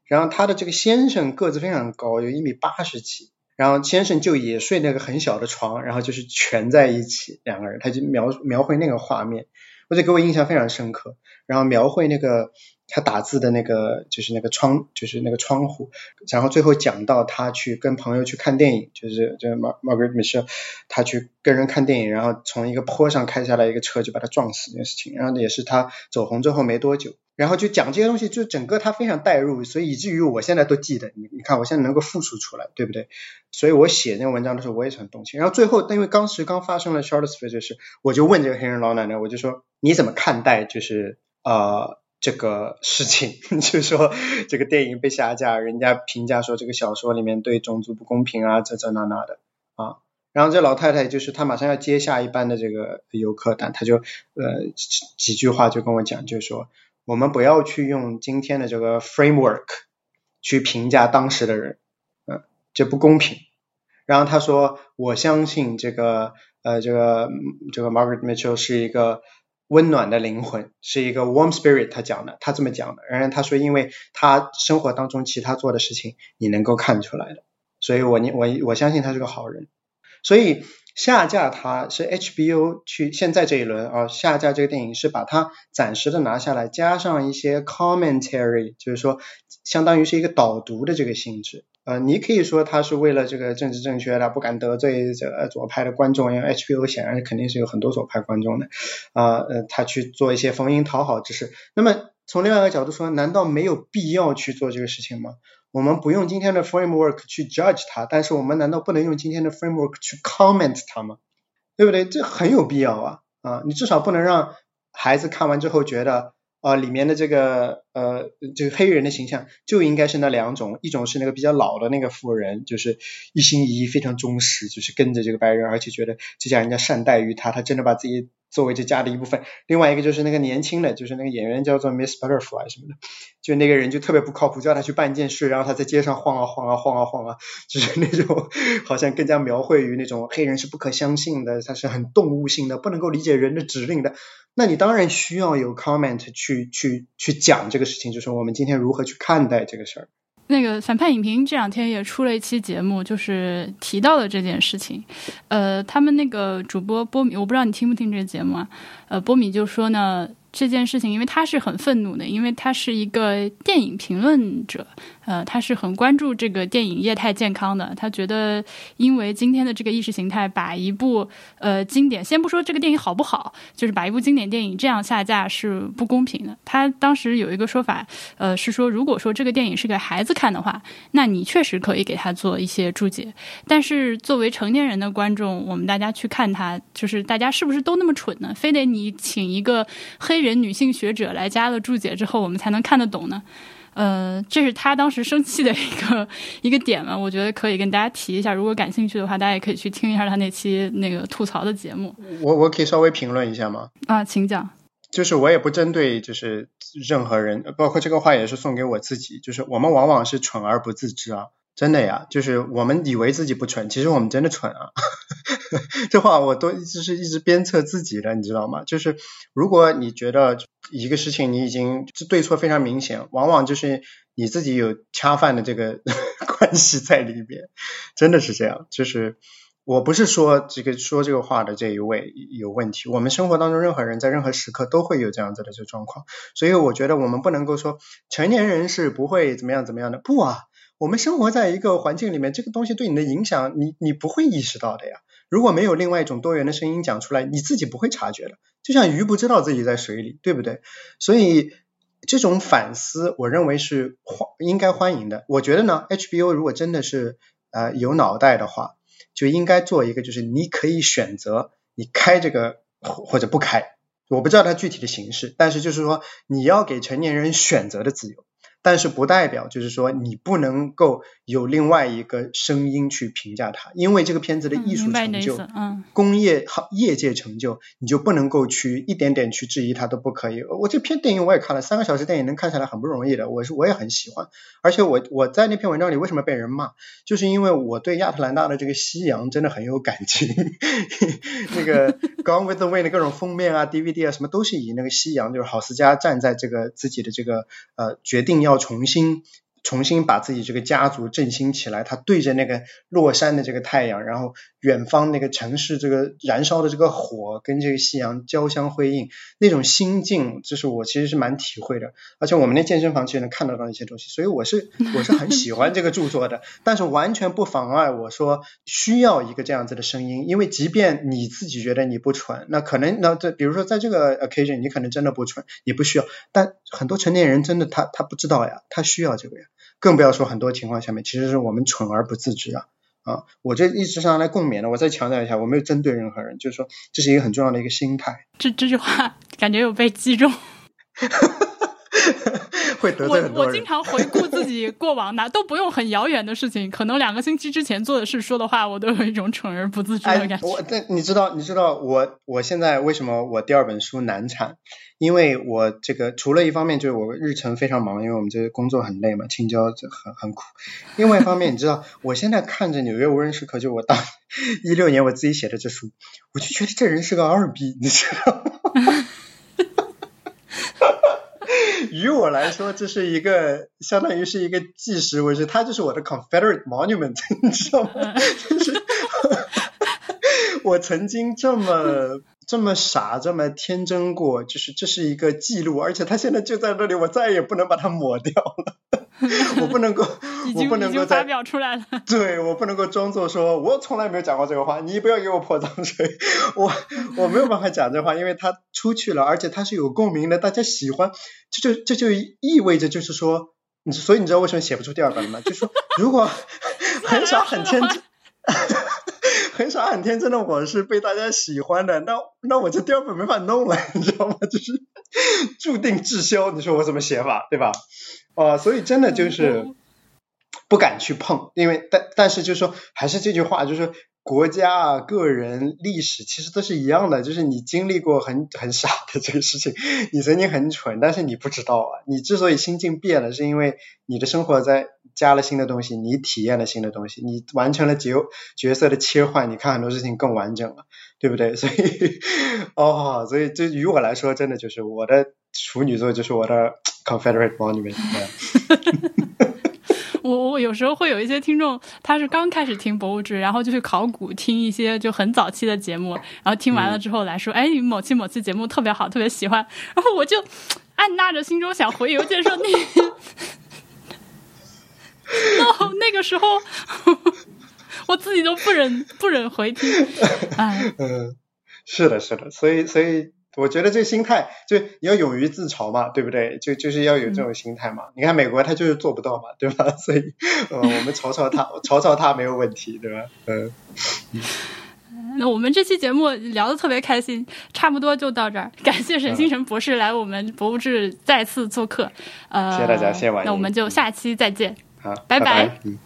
然后他的这个先生个子非常高，有一米八十几，然后先生就也睡那个很小的床，然后就是蜷在一起两个人，他就描描绘那个画面，我就给我印象非常深刻，然后描绘那个。他打字的那个就是那个窗，就是那个窗户，然后最后讲到他去跟朋友去看电影，就是就 Margaret Mitchell，他去跟人看电影，然后从一个坡上开下来一个车就把他撞死这件事情，然后也是他走红之后没多久，然后就讲这些东西，就整个他非常带入，所以以至于我现在都记得，你你看我现在能够复述出来，对不对？所以我写那个文章的时候我也很动情，然后最后因为当时刚发生了 Charlottesville 就是，我就问这个黑人老奶奶，我就说你怎么看待就是呃。这个事情，就是说这个电影被下架，人家评价说这个小说里面对种族不公平啊，这这那那的啊。然后这老太太就是她马上要接下一班的这个游客，但她就呃几几句话就跟我讲，就是说我们不要去用今天的这个 framework 去评价当时的人，嗯，这不公平。然后她说，我相信这个呃这个这个 Margaret Mitchell 是一个。温暖的灵魂是一个 warm spirit，他讲的，他这么讲的。然后他说，因为他生活当中其他做的事情，你能够看出来的，所以我你我我相信他是个好人。所以下架他是 HBO 去现在这一轮啊下架这个电影是把它暂时的拿下来，加上一些 commentary，就是说相当于是一个导读的这个性质。呃，你可以说他是为了这个政治正确，他不敢得罪这个左派的观众，因为 HBO 显然肯定是有很多左派观众的，啊，呃，他去做一些逢迎讨好之事。那么从另外一个角度说，难道没有必要去做这个事情吗？我们不用今天的 framework 去 judge 他，但是我们难道不能用今天的 framework 去 comment 他吗？对不对？这很有必要啊，啊，你至少不能让孩子看完之后觉得。啊，里面的这个呃，这个黑人的形象就应该是那两种，一种是那个比较老的那个富人，就是一心一意非常忠实，就是跟着这个白人，而且觉得这家人家善待于他，他真的把自己。作为这家的一部分，另外一个就是那个年轻的，就是那个演员叫做 Miss Butterfly 什么的，就那个人就特别不靠谱，叫他去办件事，然后他在街上晃啊晃啊晃啊晃啊，就是那种好像更加描绘于那种黑人是不可相信的，他是很动物性的，不能够理解人的指令的。那你当然需要有 comment 去去去讲这个这个事情，就是我们今天如何去看待这个事儿。那个反派影评这两天也出了一期节目，就是提到了这件事情。呃，他们那个主播波米，我不知道你听不听这个节目啊？呃，波米就说呢。这件事情，因为他是很愤怒的，因为他是一个电影评论者，呃，他是很关注这个电影业态健康的。他觉得，因为今天的这个意识形态，把一部呃经典，先不说这个电影好不好，就是把一部经典电影这样下架是不公平的。他当时有一个说法，呃，是说如果说这个电影是给孩子看的话，那你确实可以给他做一些注解。但是作为成年人的观众，我们大家去看他，就是大家是不是都那么蠢呢？非得你请一个黑。人女性学者来加了注解之后，我们才能看得懂呢。呃，这是他当时生气的一个 一个点嘛？我觉得可以跟大家提一下。如果感兴趣的话，大家也可以去听一下他那期那个吐槽的节目。我我可以稍微评论一下吗？啊，请讲。就是我也不针对就是任何人，包括这个话也是送给我自己。就是我们往往是蠢而不自知啊。真的呀，就是我们以为自己不蠢，其实我们真的蠢啊！这话我都一直是一直鞭策自己的，你知道吗？就是如果你觉得一个事情你已经对错非常明显，往往就是你自己有恰饭的这个 关系在里边，真的是这样。就是我不是说这个说这个话的这一位有问题，我们生活当中任何人在任何时刻都会有这样子的这状况，所以我觉得我们不能够说成年人是不会怎么样怎么样的，不啊。我们生活在一个环境里面，这个东西对你的影响，你你不会意识到的呀。如果没有另外一种多元的声音讲出来，你自己不会察觉的。就像鱼不知道自己在水里，对不对？所以这种反思，我认为是欢应该欢迎的。我觉得呢，HBO 如果真的是呃有脑袋的话，就应该做一个，就是你可以选择你开这个或者不开。我不知道它具体的形式，但是就是说你要给成年人选择的自由。但是不代表就是说你不能够有另外一个声音去评价它，因为这个片子的艺术成就、工业好业界成就，你就不能够去一点点去质疑它都不可以。我这篇电影我也看了，三个小时电影能看下来很不容易的，我是我也很喜欢。而且我我在那篇文章里为什么被人骂，就是因为我对亚特兰大的这个夕阳真的很有感情。那个 Gone with the Wind 的各种封面啊、DVD 啊，什么都是以那个夕阳，就是郝思嘉站在这个自己的这个呃决定要重新。重新把自己这个家族振兴起来，他对着那个落山的这个太阳，然后远方那个城市这个燃烧的这个火跟这个夕阳交相辉映，那种心境，就是我其实是蛮体会的。而且我们那健身房其实能看得到一些东西，所以我是我是很喜欢这个著作的。但是完全不妨碍我说需要一个这样子的声音，因为即便你自己觉得你不蠢，那可能那这比如说在这个 occasion 你可能真的不蠢，你不需要，但很多成年人真的他他不知道呀，他需要这个呀。更不要说很多情况下面，其实是我们蠢而不自知啊啊！我这一直上来共勉的，我再强调一下，我没有针对任何人，就是说这是一个很重要的一个心态。这这句话感觉有被击中。会得罪很多人。我我经常回顾自己过往哪，都不用很遥远的事情，可能两个星期之前做的事、说的话，我都有一种蠢而不自知的感觉。我但你知道，你知道我我现在为什么我第二本书难产？因为我这个除了一方面就是我日程非常忙，因为我们这个工作很累嘛，青椒就很很苦。另外一方面，你知道，我现在看着《纽约无人时刻》，就我当 一六年我自己写的这书，我就觉得这人是个二逼，你知道吗？于我来说，这是一个相当于是一个纪实文学，它就是我的 Confederate Monument，你知道吗？就是 我曾经这么这么傻，这么天真过，就是这是一个记录，而且它现在就在那里，我再也不能把它抹掉了。我不能够，我不能够发表出来了。对我不能够装作说，我从来没有讲过这个话，你不要给我泼脏水。我我没有办法讲这话，因为他出去了，而且他是有共鸣的，大家喜欢，这就这就意味着就是说，你所以你知道为什么写不出第二本了吗？就是说，如果很少很天真，很傻很天真的我是被大家喜欢的，那那我这第二本没法弄了，你知道吗？就是注定滞销，你说我怎么写法，对吧？啊，所以真的就是不敢去碰，因为但但是就是说，还是这句话，就是国家啊、个人、历史其实都是一样的，就是你经历过很很傻的这个事情，你曾经很蠢，但是你不知道啊。你之所以心境变了，是因为你的生活在加了新的东西，你体验了新的东西，你完成了角角色的切换，你看很多事情更完整了，对不对？所以 哦，所以这于我来说，真的就是我的处女座，就是我的。Confederate Monument。我我有时候会有一些听众，他是刚开始听博物志，然后就去考古听一些就很早期的节目，然后听完了之后来说，哎，你某期某期节目特别好，特别喜欢。然后我就按捺着心中想回邮件说你，那那个时候我自己都不忍不忍回听。哎，嗯，是的，是的，所以所以。我觉得这心态就你要勇于自嘲嘛，对不对？就就是要有这种心态嘛。你看美国他就是做不到嘛，对吧？所以呃，我们嘲嘲他，嘲嘲他没有问题，对吧？嗯。那我们这期节目聊的特别开心，差不多就到这儿。感谢沈星辰博士来我们博物志再次做客。呃，谢谢大家，谢谢晚那我们就下期再见。好，拜拜。嗯。